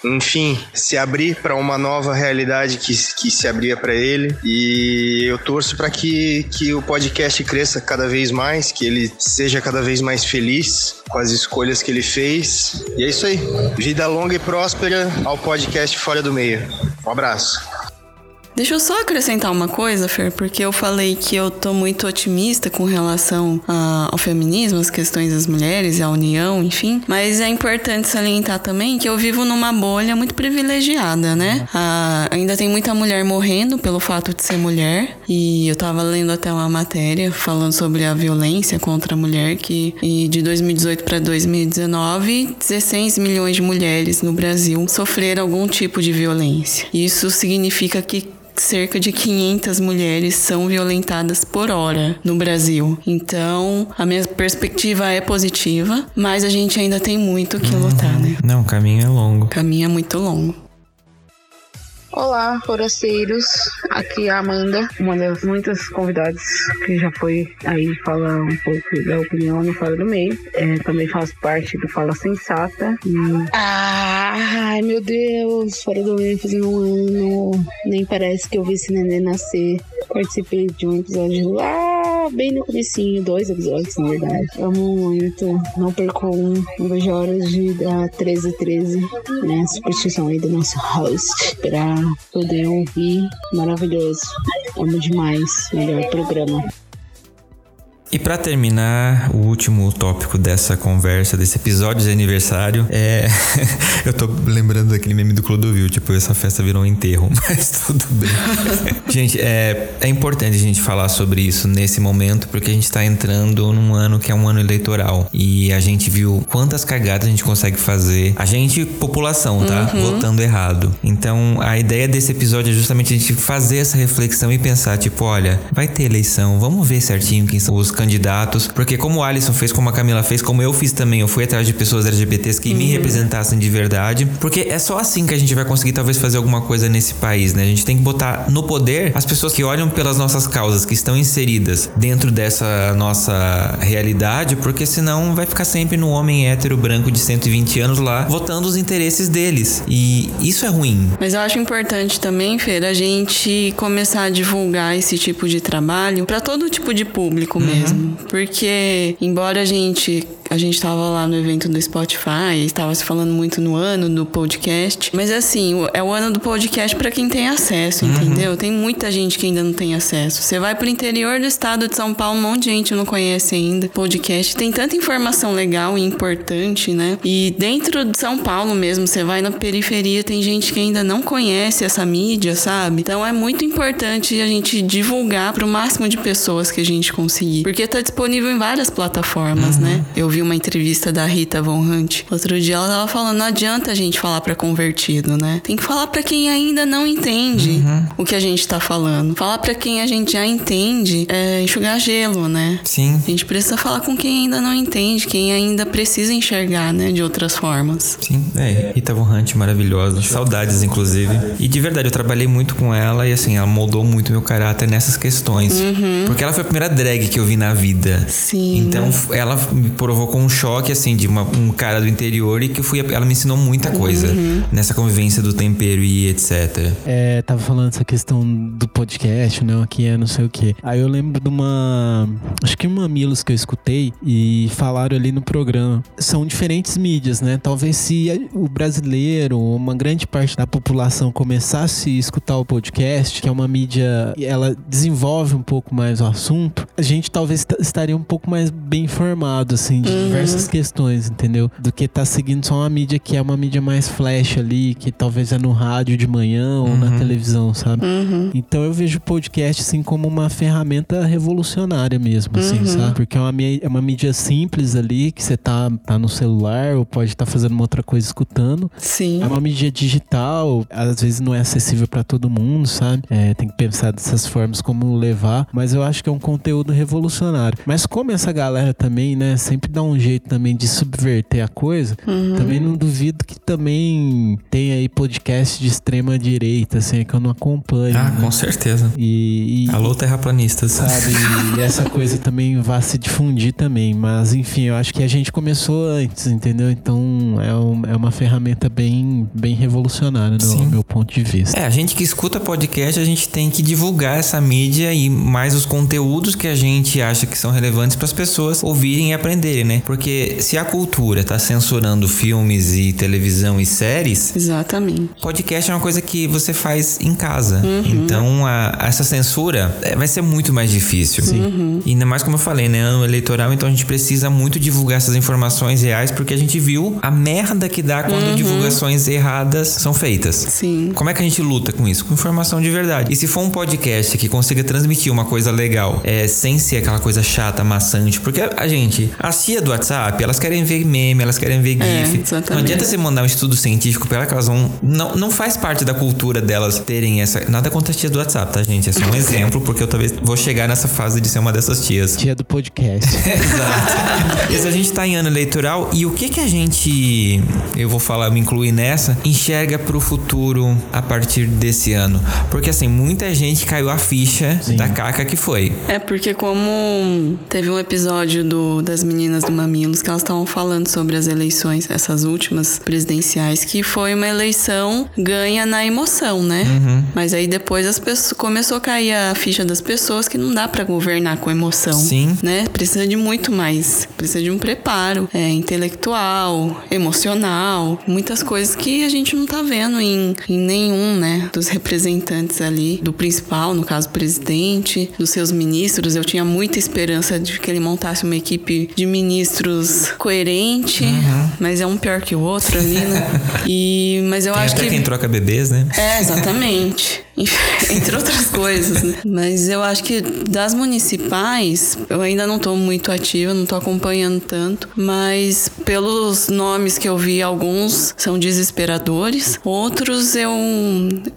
enfim, se abrir para uma nova realidade que, que se abria para ele. E eu torço para que, que o podcast cresça cada vez mais, que ele seja cada vez mais feliz com as escolhas que ele fez. E é isso aí. Vida longa e próspera ao podcast Fora do Meio. Um abraço. Deixa eu só acrescentar uma coisa, Fer, porque eu falei que eu tô muito otimista com relação a, ao feminismo, as questões das mulheres, a união, enfim. Mas é importante salientar também que eu vivo numa bolha muito privilegiada, né? Ainda tem muita mulher morrendo pelo fato de ser mulher. E eu tava lendo até uma matéria falando sobre a violência contra a mulher, que de 2018 para 2019, 16 milhões de mulheres no Brasil sofreram algum tipo de violência. Isso significa que cerca de 500 mulheres são violentadas por hora no Brasil. Então, a minha perspectiva é positiva, mas a gente ainda tem muito que lutar, né? Não, o caminho é longo. O caminho é muito longo. Olá, forasteiros. Aqui é a Amanda, uma das muitas convidadas que já foi aí falar um pouco da opinião no Fala do Meio. É, também faço parte do Fala Sensata. E... Ai, meu Deus, Fora do Meio fazendo um ano. Nem parece que eu vi esse neném nascer. Participei de um episódio lá, bem no comecinho, dois episódios, na verdade. Amo muito. Não perco um. Não vejo horas de dar 1313, né? Superstição aí do nosso host. Pra poder ouvir. Maravilhoso. Amo demais. Melhor programa. E para terminar, o último tópico dessa conversa, desse episódio de aniversário, é. eu tô lembrando daquele meme do Clodovil, tipo, essa festa virou um enterro, mas tudo bem. gente, é, é importante a gente falar sobre isso nesse momento, porque a gente tá entrando num ano que é um ano eleitoral. E a gente viu quantas cagadas a gente consegue fazer. A gente, população, tá? Uhum. Votando errado. Então, a ideia desse episódio é justamente a gente fazer essa reflexão e pensar, tipo, olha, vai ter eleição, vamos ver certinho quem são os candidatos, porque como o Alisson fez, como a Camila fez, como eu fiz também, eu fui atrás de pessoas LGBTs que me representassem de verdade, porque é só assim que a gente vai conseguir talvez fazer alguma coisa nesse país, né? A gente tem que botar no poder as pessoas que olham pelas nossas causas, que estão inseridas dentro dessa nossa realidade, porque senão vai ficar sempre no homem hétero branco de 120 anos lá, votando os interesses deles. E isso é ruim. Mas eu acho importante também, Fer, a gente começar a divulgar esse tipo de trabalho para todo tipo de público mesmo. Porque, embora a gente a gente tava lá no evento do Spotify, estava se falando muito no ano do podcast. Mas assim, é o ano do podcast para quem tem acesso, uhum. entendeu? Tem muita gente que ainda não tem acesso. Você vai pro interior do estado de São Paulo, um monte de gente não conhece ainda podcast. Tem tanta informação legal e importante, né? E dentro de São Paulo mesmo, você vai na periferia, tem gente que ainda não conhece essa mídia, sabe? Então é muito importante a gente divulgar para o máximo de pessoas que a gente conseguir. Porque tá disponível em várias plataformas, né? uhum. né? Eu vi uma entrevista da Rita Von Hunt. Outro dia ela tava falando, não adianta a gente falar para convertido, né? Tem que falar para quem ainda não entende uhum. o que a gente tá falando. Falar para quem a gente já entende é enxugar gelo, né? Sim. A gente precisa falar com quem ainda não entende, quem ainda precisa enxergar, né, de outras formas. Sim, é. Rita Von Hunt, maravilhosa. Saudades, inclusive. E de verdade, eu trabalhei muito com ela e assim, ela moldou muito meu caráter nessas questões. Uhum. Porque ela foi a primeira drag que eu vi na vida. Sim. Então, ela me provocou um choque, assim, de uma, um cara do interior e que eu fui. Ela me ensinou muita coisa uhum. nessa convivência do tempero e etc. É, tava falando essa questão do podcast, né? O que é, não sei o que. Aí eu lembro de uma. Acho que uma Milos que eu escutei e falaram ali no programa. São diferentes mídias, né? Talvez se o brasileiro, uma grande parte da população começasse a escutar o podcast, que é uma mídia, ela desenvolve um pouco mais o assunto, a gente talvez estaria um pouco mais bem informado, assim, de. Diversas questões, entendeu? Do que tá seguindo só uma mídia que é uma mídia mais flash ali, que talvez é no rádio de manhã ou uhum. na televisão, sabe? Uhum. Então eu vejo o podcast, assim, como uma ferramenta revolucionária mesmo, assim, uhum. sabe? Porque é uma, é uma mídia simples ali, que você tá, tá no celular ou pode estar tá fazendo uma outra coisa escutando. Sim. É uma mídia digital, às vezes não é acessível para todo mundo, sabe? É, tem que pensar dessas formas como levar, mas eu acho que é um conteúdo revolucionário. Mas como essa galera também, né, sempre dá um jeito também de subverter a coisa, uhum. também não duvido que também tem aí podcast de extrema direita, assim, que eu não acompanho. Ah, né? com certeza. E, e Alô, terraplanistas. Sabe? e essa coisa também vai se difundir também. Mas, enfim, eu acho que a gente começou antes, entendeu? Então é, um, é uma ferramenta bem, bem revolucionária, do meu ponto de vista. É, a gente que escuta podcast, a gente tem que divulgar essa mídia e mais os conteúdos que a gente acha que são relevantes para as pessoas ouvirem e aprenderem, né? Porque se a cultura está censurando filmes e televisão e séries. Exatamente. Podcast é uma coisa que você faz em casa. Uhum. Então a, essa censura é, vai ser muito mais difícil. Sim. Uhum. E ainda mais como eu falei, né? Ano eleitoral, então a gente precisa muito divulgar essas informações reais, porque a gente viu a merda que dá quando uhum. divulgações erradas são feitas. Sim. Como é que a gente luta com isso? Com informação de verdade. E se for um podcast que consiga transmitir uma coisa legal, é, sem ser aquela coisa chata, maçante, porque a gente, as tia do WhatsApp, elas querem ver meme, elas querem ver é, GIF. Exatamente. Não adianta você mandar um estudo científico pra elas que elas vão. Não, não faz parte da cultura delas terem essa. Nada contra as tias do WhatsApp, tá, gente? É só um exemplo, porque eu talvez vou chegar nessa fase de ser uma dessas tias. Tia do podcast. Exato. Mas a gente tá em ano eleitoral e o que que a gente, eu vou falar, me incluir nessa, enxerga pro futuro a partir desse ano? Porque assim, muita gente caiu a ficha Sim. da caca que foi. É porque como teve um episódio do, das meninas do Mamilos que elas estavam falando sobre as eleições, essas últimas presidenciais, que foi uma eleição ganha na emoção, né? Uhum. Mas aí depois as pessoas começou a cair a ficha das pessoas que não dá para governar com emoção, Sim. né? Precisa de muito mais, precisa de um preparo é, intelectual, emocional, muitas coisas que a gente não tá vendo em, em nenhum, né, dos representantes ali, do principal, no caso, presidente, dos seus ministros. Eu tinha muita esperança de que ele montasse uma equipe de ministros coerente, uhum. mas é um pior que o outro ali, né? E, mas eu Tem acho até que. quem troca bebês, né? É, exatamente. Entre outras coisas, né? Mas eu acho que das municipais, eu ainda não tô muito ativa, não tô acompanhando tanto, mas pelos nomes que eu vi, alguns são desesperadores, outros eu,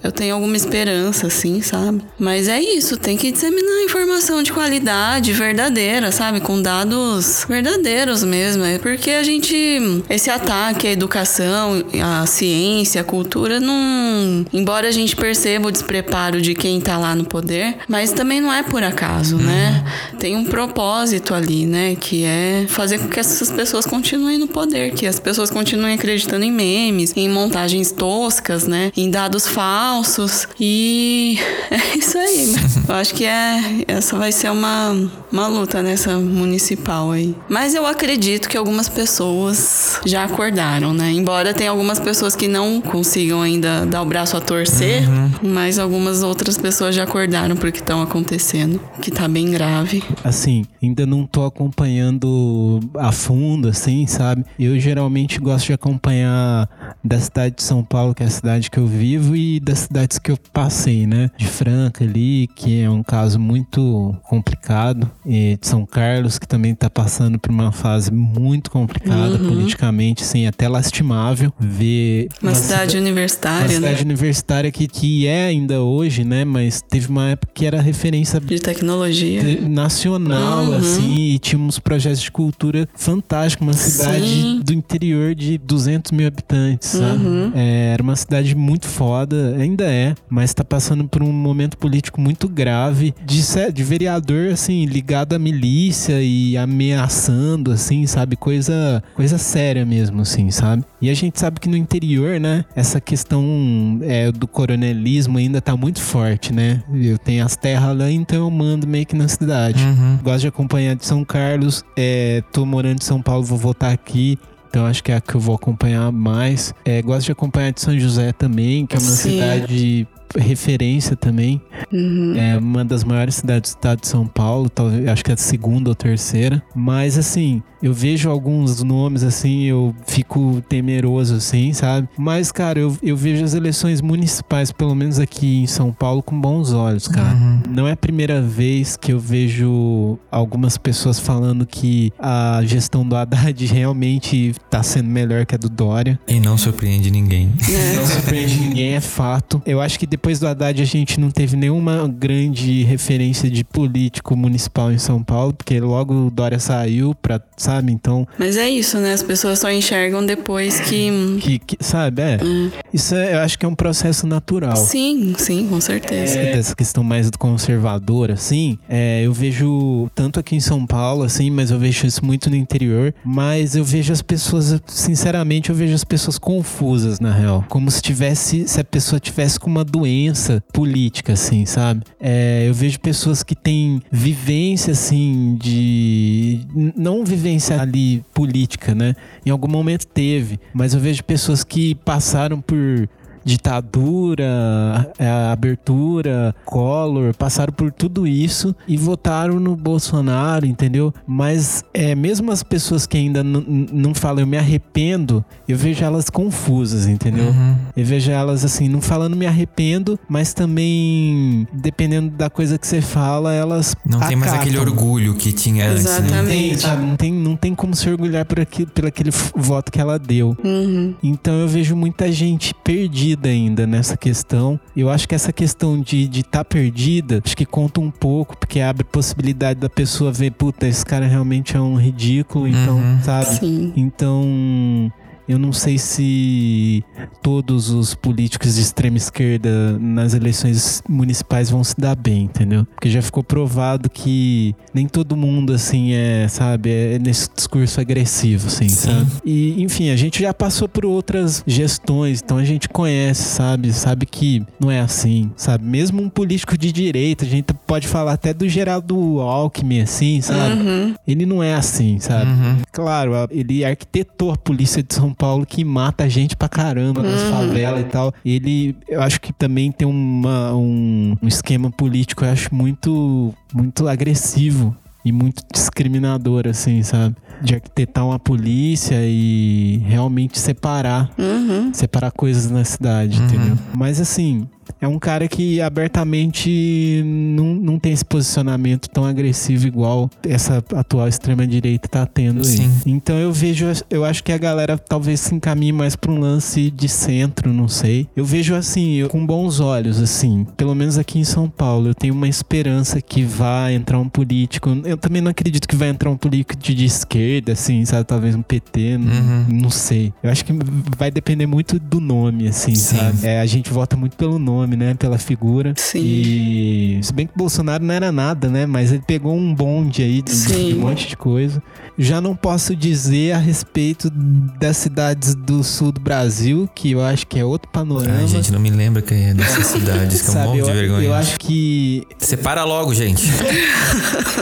eu tenho alguma esperança, assim, sabe? Mas é isso, tem que disseminar informação de qualidade, verdadeira, sabe? Com dados verdadeiros mesmo. É porque a gente. Esse ataque à educação, à ciência, à cultura, não. Embora a gente perceba o despreparo de quem tá lá no poder, mas também não é por acaso, né? Tem um propósito ali, né? Que é fazer com que essas pessoas continuem no poder, que as pessoas continuem acreditando em memes, em montagens toscas, né? Em dados falsos. E é isso aí. Eu acho que é essa vai ser uma, uma luta nessa municipal aí. Mas eu acredito que algumas pessoas já acordaram, né? Embora tenha algumas pessoas que não consigam ainda dar o braço a torcer, uhum. mas algumas outras pessoas já acordaram porque estão acontecendo, que tá bem grave. Assim, ainda não tô acompanhando a fundo, assim, sabe? Eu geralmente gosto de acompanhar da cidade de São Paulo, que é a cidade que eu vivo, e das cidades que eu passei, né? De Franca ali, que é um caso muito complicado, e de São Carlos, que também tá passando por uma fase muito complicada uhum. politicamente, assim, até lastimável ver. Uma, uma cidade cida universitária, uma né? cidade universitária que, que é ainda hoje, né? Mas teve uma época que era referência de tecnologia nacional, uhum. assim, e tinha uns projetos de cultura fantásticos, uma cidade Sim. do interior de 200 mil habitantes, sabe? Uhum. É, era uma cidade muito foda, ainda é, mas tá passando por um momento político muito grave de, de vereador, assim, ligado à milícia e ameaçando, assim, sabe? Coisa, coisa séria mesmo, assim, sabe? E a gente sabe que no interior, né, essa questão é, do coronelismo ainda tá muito forte, né? Eu tenho as terras lá, então eu mando meio que na cidade. Uhum. Gosto de acompanhar de São Carlos, é, tô morando em São Paulo, vou voltar aqui. Então acho que é a que eu vou acompanhar mais. É, gosto de acompanhar de São José também, que é uma Sim. cidade referência também. Uhum. É uma das maiores cidades do estado de São Paulo, talvez, acho que é a segunda ou terceira. Mas assim, eu vejo alguns nomes assim, eu fico temeroso assim, sabe? Mas, cara, eu, eu vejo as eleições municipais, pelo menos aqui em São Paulo, com bons olhos, cara. Uhum. Não é a primeira vez que eu vejo algumas pessoas falando que a gestão do Haddad realmente tá sendo melhor que a do Dória. E não surpreende ninguém. Não surpreende ninguém, é fato. Eu acho que depois do Haddad a gente não teve nenhuma grande referência de político municipal em São Paulo, porque logo o Dória saiu pra, sabe? Então. Mas é isso, né? As pessoas só enxergam depois que. que, que sabe, é. Hum. Isso é, eu acho que é um processo natural. Sim, sim, com certeza. É, essa questão mais do conservador, assim, é, eu vejo tanto aqui em São Paulo, assim, mas eu vejo isso muito no interior. Mas eu vejo as pessoas, sinceramente, eu vejo as pessoas confusas, na real. Como se tivesse, se a pessoa tivesse com uma doença doença política, assim, sabe? É, eu vejo pessoas que têm vivência, assim, de. Não vivência ali política, né? Em algum momento teve, mas eu vejo pessoas que passaram por ditadura, é, abertura, Collor, passaram por tudo isso e votaram no Bolsonaro, entendeu? Mas é, mesmo as pessoas que ainda não falam eu me arrependo, eu vejo elas confusas, entendeu? Uhum. Eu vejo elas assim, não falando me arrependo, mas também dependendo da coisa que você fala, elas não acatam. tem mais aquele orgulho que tinha antes. Né? Exatamente. Não tem, sabe? Não tem, não tem como se orgulhar por aquilo, pelo aquele voto que ela deu. Uhum. Então eu vejo muita gente perdida perdida ainda nessa questão. Eu acho que essa questão de estar de tá perdida, acho que conta um pouco, porque abre possibilidade da pessoa ver, puta, esse cara realmente é um ridículo, então, uhum. sabe? Sim. Então, eu não sei se todos os políticos de extrema esquerda nas eleições municipais vão se dar bem, entendeu? Porque já ficou provado que nem todo mundo, assim, é, sabe, é nesse discurso agressivo, assim, Sim. sabe? E, enfim, a gente já passou por outras gestões, então a gente conhece, sabe? Sabe que não é assim, sabe? Mesmo um político de direita, a gente pode falar até do Geraldo Alckmin, assim, sabe? Uhum. Ele não é assim, sabe? Uhum. Claro, ele arquitetou a polícia de São Paulo que mata gente pra caramba nas uhum. favelas e tal. Ele, eu acho que também tem uma, um, um esquema político, eu acho muito, muito agressivo e muito discriminador, assim, sabe? De arquitetar uma polícia e realmente separar, uhum. separar coisas na cidade, uhum. entendeu? Mas assim, é um cara que abertamente não, não tem esse posicionamento tão agressivo igual essa atual extrema-direita tá tendo Sim. aí. Então eu vejo, eu acho que a galera talvez se encaminhe mais para um lance de centro, não sei. Eu vejo assim, eu, com bons olhos, assim, pelo menos aqui em São Paulo, eu tenho uma esperança que vai entrar um político. Eu também não acredito que vai entrar um político de, de esquerda, assim, sabe? Talvez um PT, não, uhum. não sei. Eu acho que vai depender muito do nome, assim, Sim. sabe? É, a gente vota muito pelo nome né? Pela figura. Sim. E se bem que o Bolsonaro não era nada, né? Mas ele pegou um bonde aí de, de um monte de coisa. Já não posso dizer a respeito das cidades do sul do Brasil, que eu acho que é outro panorama. Ai, gente, não me lembra que é dessas cidades, que é um Sabe, monte de eu, vergonha. eu acho que Separa logo, gente.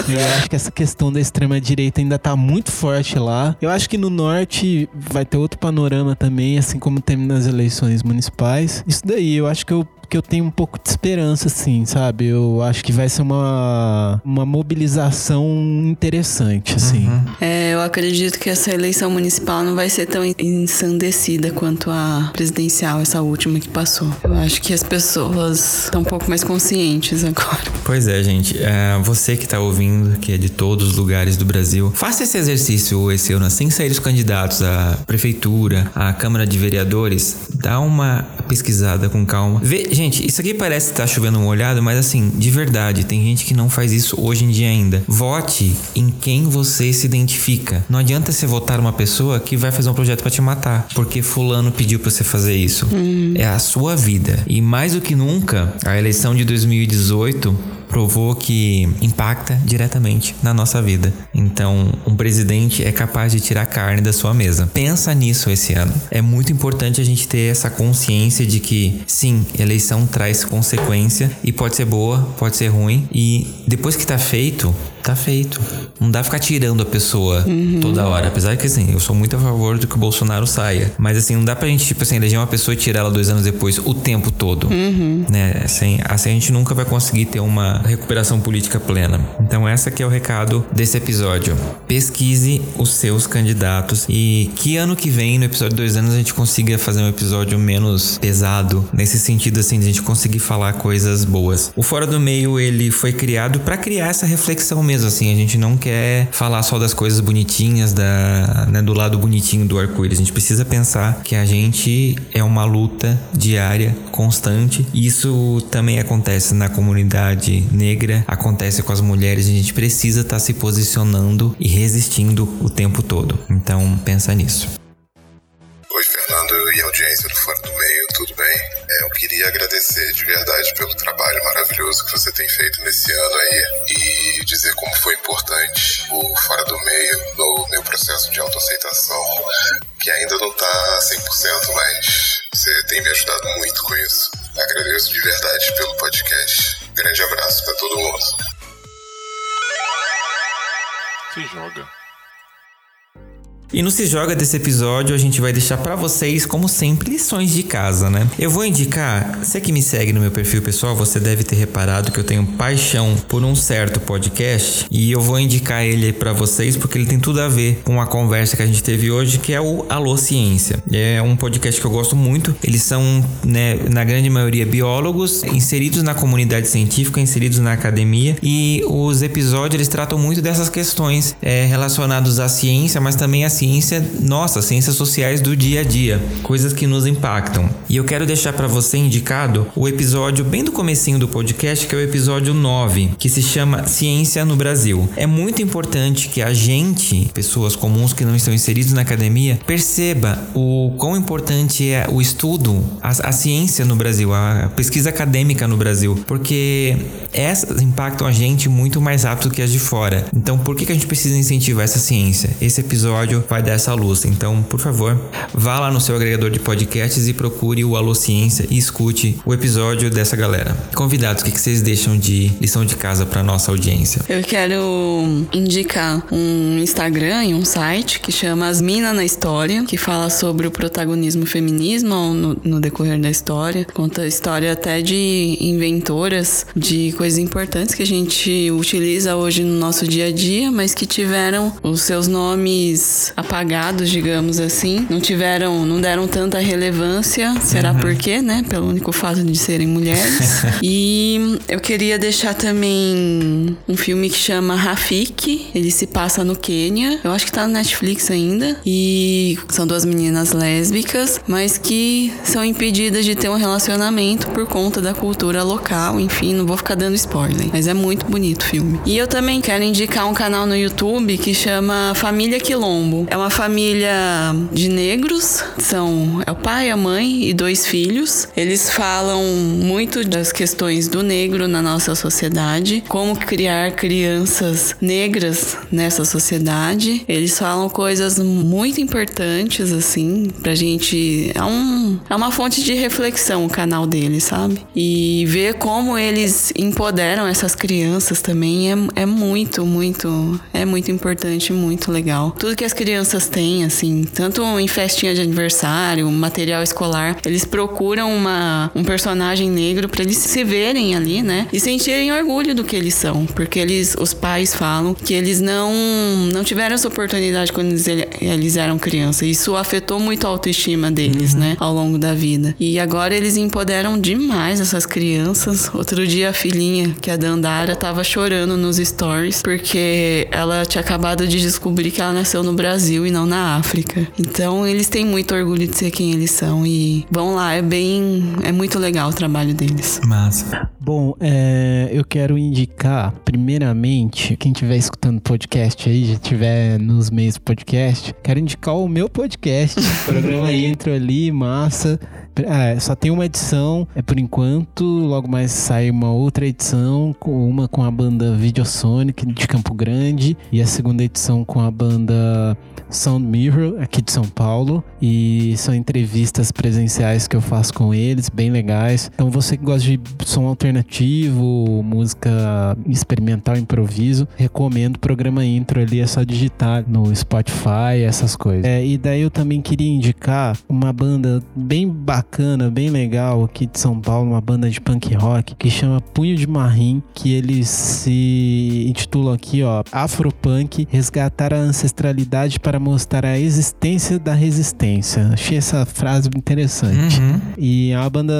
Eu acho que essa questão da extrema-direita ainda tá muito forte lá. Eu acho que no norte vai ter outro panorama também, assim como tem nas eleições municipais. Isso daí, eu acho que eu que eu tenho um pouco de esperança, assim, sabe? Eu acho que vai ser uma, uma mobilização interessante, assim. É, eu acredito que essa eleição municipal não vai ser tão ensandecida quanto a presidencial, essa última que passou. Eu acho que as pessoas estão um pouco mais conscientes agora. Pois é, gente. É, você que tá ouvindo, que é de todos os lugares do Brasil, faça esse exercício esse ano, assim sair os candidatos à prefeitura, à Câmara de Vereadores, dá uma pesquisada com calma. Vê, gente, isso aqui parece que tá chovendo um olhado, mas assim, de verdade, tem gente que não faz isso hoje em dia ainda. Vote em quem você se identifica. Não adianta você votar uma pessoa que vai fazer um projeto para te matar, porque fulano pediu para você fazer isso. É a sua vida. E mais do que nunca, a eleição de 2018 provou que impacta diretamente na nossa vida. Então, um presidente é capaz de tirar carne da sua mesa. Pensa nisso esse ano. É muito importante a gente ter essa consciência de que, sim, eleição traz consequência e pode ser boa, pode ser ruim. E depois que tá feito, tá feito. Não dá ficar tirando a pessoa toda hora. Apesar que, assim, eu sou muito a favor do que o Bolsonaro saia. Mas, assim, não dá pra gente, tipo assim, eleger uma pessoa e tirar ela dois anos depois o tempo todo. Né? Assim, assim a gente nunca vai conseguir ter uma recuperação política plena. Então, essa que é o recado desse episódio. Pesquise os seus candidatos e que ano que vem, no episódio dois anos, a gente consiga fazer um episódio menos pesado. Nesse sentido, assim, de a gente conseguir falar coisas boas. O Fora do Meio, ele foi criado pra criar essa reflexão mesmo, assim. A gente não quer falar só das coisas bonitinhas, da, né, do lado bonitinho do arco-íris. A gente precisa pensar que a gente é uma luta diária, constante. Isso também acontece na comunidade negra, acontece com as mulheres. A gente precisa estar se posicionando e resistindo o tempo todo. Então, pensa nisso. Oi, Fernando e audiência do Fora do Meio, tudo bem? É, eu queria agradecer de verdade pelo trabalho maravilhoso que você tem feito nesse ano aí e dizer como foi importante o Fora do Meio no meu processo de autoaceitação, que ainda não tá 100%, mas você tem me ajudado muito com isso. Agradeço de verdade pelo podcast. Grande abraço para todo mundo. Se joga. E no Se Joga desse episódio, a gente vai deixar pra vocês, como sempre, lições de casa, né? Eu vou indicar, você que me segue no meu perfil pessoal, você deve ter reparado que eu tenho paixão por um certo podcast e eu vou indicar ele pra vocês porque ele tem tudo a ver com a conversa que a gente teve hoje, que é o Alô Ciência. É um podcast que eu gosto muito. Eles são, né, na grande maioria biólogos, inseridos na comunidade científica, inseridos na academia e os episódios eles tratam muito dessas questões é, relacionadas à ciência, mas também à ciência, nossa, ciências sociais do dia a dia, coisas que nos impactam. E eu quero deixar para você indicado o episódio bem do comecinho do podcast, que é o episódio 9, que se chama Ciência no Brasil. É muito importante que a gente, pessoas comuns que não estão inseridos na academia, perceba o quão importante é o estudo, a, a ciência no Brasil, a pesquisa acadêmica no Brasil, porque essas impactam a gente muito mais rápido que as de fora. Então, por que, que a gente precisa incentivar essa ciência? Esse episódio vai dar essa luz. Então, por favor, vá lá no seu agregador de podcasts e procure o Alô Ciência e escute o episódio dessa galera. Convidados, o que, vocês deixam de lição de casa para nossa audiência? Eu quero indicar um Instagram e um site que chama As Minas na História, que fala sobre o protagonismo feminismo no, no decorrer da história. Conta a história até de inventoras de coisas importantes que a gente utiliza hoje no nosso dia a dia, mas que tiveram os seus nomes apagados, digamos assim. Não tiveram, não deram tanta relevância. Será Uhum. por quê, né? Pelo único fato de serem mulheres. e eu queria deixar também um filme que chama Rafik. Ele se passa no Quênia. Eu acho que tá no Netflix ainda. E são duas meninas lésbicas, mas que são impedidas de ter um relacionamento por conta da cultura local. Enfim, não vou ficar dando spoiler. Mas é muito bonito o filme. E eu também quero indicar um canal no YouTube que chama Família Quilombo. É uma família de negros, são é o pai, a mãe e dois filhos. Eles falam muito das questões do negro na nossa sociedade, como criar crianças negras nessa sociedade. Eles falam coisas muito importantes assim pra gente, é um é uma fonte de reflexão o canal deles, sabe? E ver como eles empoderam essas crianças também é, é muito, muito, é muito importante, muito legal. Tudo que as crianças têm, assim, tanto em festinha de aniversário, material escolar, eles procuram uma, um personagem negro para eles se verem ali, né? E sentirem orgulho do que eles são, porque eles, os pais falam que eles não, não tiveram essa oportunidade quando eles, eles eram crianças. Isso afetou muito a autoestima deles, uhum. né? Ao longo da vida. E agora eles empoderam demais essas crianças. Outro dia a filhinha, que é a Dandara, tava chorando nos stories porque ela tinha acabado de descobrir que ela nasceu no Brasil e não na África. Então eles têm muito orgulho de ser quem eles são e vão lá, é bem. é muito legal o trabalho deles. Massa. Bom, é, eu quero indicar, primeiramente, quem estiver escutando podcast aí, já estiver nos meios do podcast, quero indicar o meu podcast. O programa Intro ali, massa. É, só tem uma edição, é por enquanto. Logo mais sai uma outra edição, uma com a banda Videosonic de Campo Grande e a segunda edição com a banda Sound Mirror aqui de São Paulo. E são entrevistas presenciais que eu faço com eles, bem legais. Então você que gosta de som alternativo, música experimental, improviso, recomendo o programa intro ali, é só digitar no Spotify, essas coisas. É, e daí eu também queria indicar uma banda bem bacana bem legal aqui de São Paulo, uma banda de punk rock que chama Punho de Marrim, que eles se intitulam aqui, ó, Afropunk, resgatar a ancestralidade para mostrar a existência da resistência. Achei essa frase interessante. Uhum. E é uma banda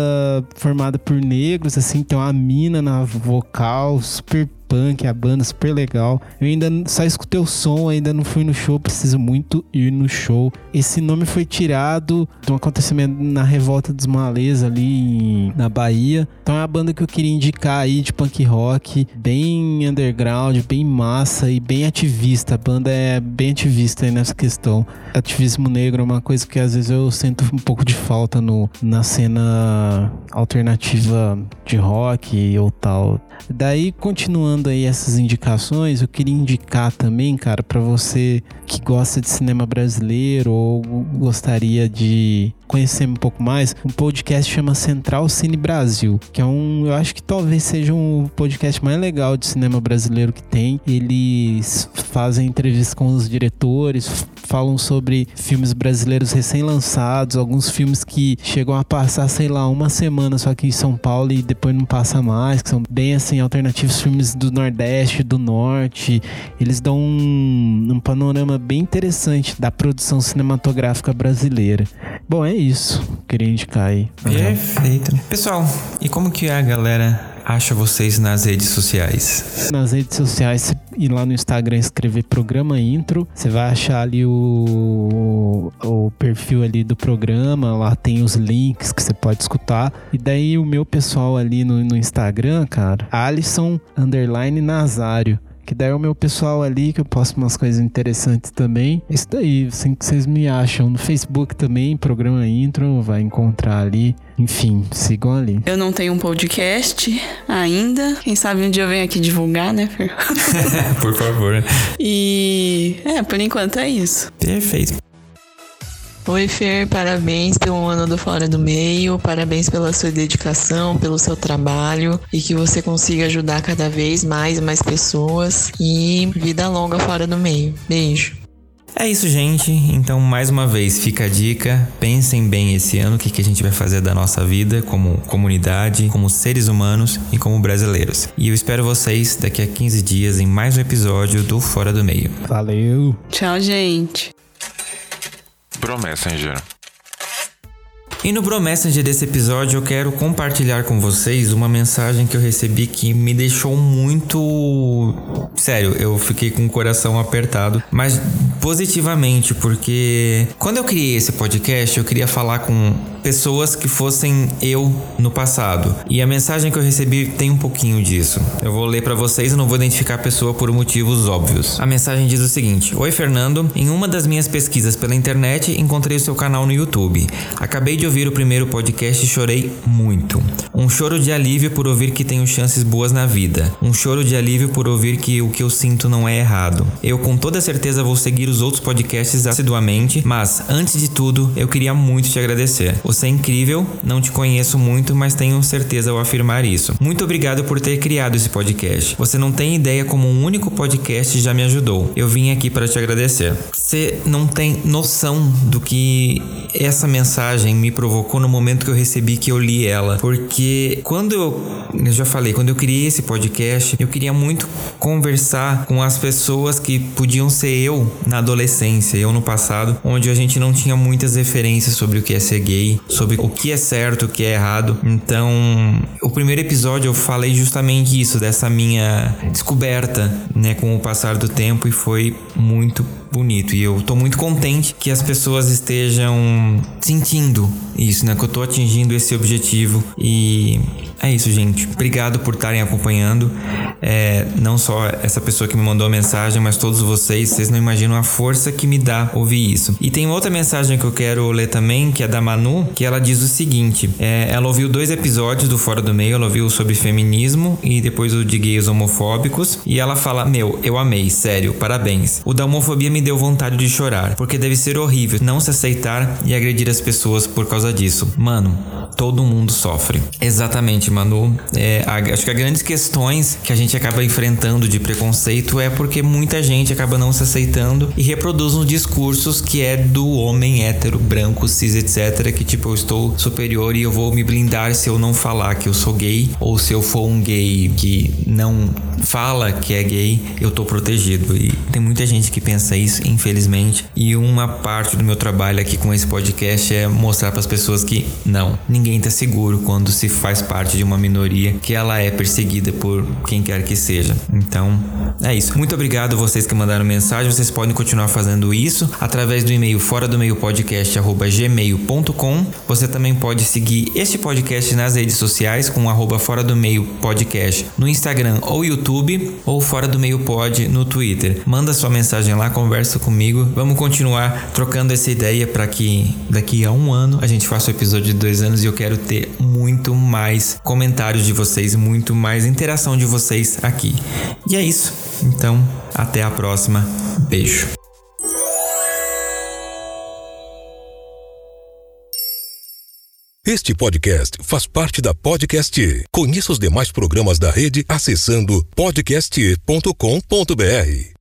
formada por negros, assim, tem uma mina na vocal, super punk, a banda super legal. Eu ainda só escutei o som, ainda não fui no show, preciso muito ir no show. Esse nome foi tirado de um acontecimento na Revolta dos Malês ali na Bahia. Então é uma banda que eu queria indicar aí de punk rock, bem underground, bem massa e bem ativista. A banda é bem ativista nessa questão. Ativismo negro é uma coisa que às vezes eu sinto um pouco de falta no, na cena alternativa de rock ou tal. Daí, continuando aí essas indicações, eu queria indicar também, cara, para você que gosta de cinema brasileiro ou gostaria de conhecer um pouco mais, um podcast chama Central Cine Brasil, que é um, eu acho que talvez seja um podcast mais legal de cinema brasileiro que tem. Eles fazem entrevistas com os diretores, falam sobre filmes brasileiros recém-lançados, alguns filmes que chegam a passar, sei lá, uma semana só aqui em São Paulo e depois não passa mais, que são bem assim alternativos, filmes do Nordeste, do Norte. Eles dão um, um panorama bem interessante da produção cinematográfica brasileira. Bom, é isso. Queria indicar aí. Perfeito. Pessoal, e como que a galera acha vocês nas redes sociais? Nas redes sociais, ir lá no Instagram escrever programa intro, você vai achar ali o, o perfil ali do programa, lá tem os links que você pode escutar. E daí o meu pessoal ali no, no Instagram, cara, Alisson underline Nazário. Que daí é o meu pessoal ali, que eu posto umas coisas interessantes também. Isso daí, assim que vocês me acham. No Facebook também, programa intro, vai encontrar ali. Enfim, sigam ali. Eu não tenho um podcast ainda. Quem sabe um dia eu venho aqui divulgar, né, Fer? por favor. E é, por enquanto é isso. Perfeito. Oi, Fer, parabéns pelo ano do Fora do Meio, parabéns pela sua dedicação, pelo seu trabalho e que você consiga ajudar cada vez mais e mais pessoas e vida longa fora do meio. Beijo. É isso, gente. Então, mais uma vez, fica a dica. Pensem bem esse ano o que, que a gente vai fazer da nossa vida como comunidade, como seres humanos e como brasileiros. E eu espero vocês daqui a 15 dias em mais um episódio do Fora do Meio. Valeu. Tchau, gente. Pro Messenger. E no Bro desse episódio eu quero compartilhar com vocês uma mensagem que eu recebi que me deixou muito. Sério, eu fiquei com o coração apertado, mas positivamente, porque quando eu criei esse podcast eu queria falar com pessoas que fossem eu no passado. E a mensagem que eu recebi tem um pouquinho disso. Eu vou ler para vocês e não vou identificar a pessoa por motivos óbvios. A mensagem diz o seguinte: Oi Fernando, em uma das minhas pesquisas pela internet encontrei o seu canal no YouTube. Acabei de ouvir o primeiro podcast chorei muito. Um choro de alívio por ouvir que tenho chances boas na vida. Um choro de alívio por ouvir que o que eu sinto não é errado. Eu com toda certeza vou seguir os outros podcasts assiduamente, mas antes de tudo, eu queria muito te agradecer. Você é incrível, não te conheço muito, mas tenho certeza ao afirmar isso. Muito obrigado por ter criado esse podcast. Você não tem ideia como um único podcast já me ajudou. Eu vim aqui para te agradecer. Você não tem noção do que essa mensagem me provocou no momento que eu recebi que eu li ela, porque quando eu, eu já falei, quando eu criei esse podcast, eu queria muito conversar com as pessoas que podiam ser eu na adolescência, eu no passado, onde a gente não tinha muitas referências sobre o que é ser gay, sobre o que é certo, o que é errado. Então, o primeiro episódio eu falei justamente isso, dessa minha descoberta, né, com o passar do tempo e foi muito bonito. E eu tô muito contente que as pessoas estejam sentindo isso, né? Que eu tô atingindo esse objetivo. E é isso, gente. Obrigado por estarem acompanhando. É, não só essa pessoa que me mandou a mensagem, mas todos vocês. Vocês não imaginam a força que me dá ouvir isso. E tem outra mensagem que eu quero ler também, que é da Manu, que ela diz o seguinte: é, ela ouviu dois episódios do Fora do Meio, ela ouviu sobre feminismo e depois o de gays homofóbicos. E ela fala: Meu, eu amei, sério, parabéns. O da homofobia me deu vontade de chorar, porque deve ser horrível não se aceitar e agredir as pessoas por causa disso. Mano, todo mundo sofre. Exatamente, Manu. É, a, acho que as grandes questões que a gente acaba enfrentando de preconceito é porque muita gente acaba não se aceitando e reproduz uns discursos que é do homem hétero, branco, cis, etc. Que tipo, eu estou superior e eu vou me blindar se eu não falar que eu sou gay ou se eu for um gay que não fala que é gay, eu tô protegido. E tem muita gente que pensa isso, infelizmente. E uma parte do meu trabalho aqui com esse podcast é mostrar para as pessoas que não, ninguém tá seguro quando se faz parte de uma minoria que ela é perseguida por quem quer que seja. Então, é isso. Muito obrigado vocês que mandaram mensagem. Vocês podem continuar fazendo isso através do e-mail fora do meio podcast gmail.com. Você também pode seguir este podcast nas redes sociais com arroba fora do meio podcast no Instagram ou YouTube ou fora do meio pod no Twitter. Manda sua mensagem lá, conversa comigo. Vamos continuar trocando essa ideia para que daqui a um ano a gente faça o episódio de dois anos e eu quero ter muito mais comentários de vocês, muito mais interação de vocês aqui. E é isso. Então, até a próxima. Beijo. Este podcast faz parte da Podcast. Conheça os demais programas da rede acessando podcast.com.br.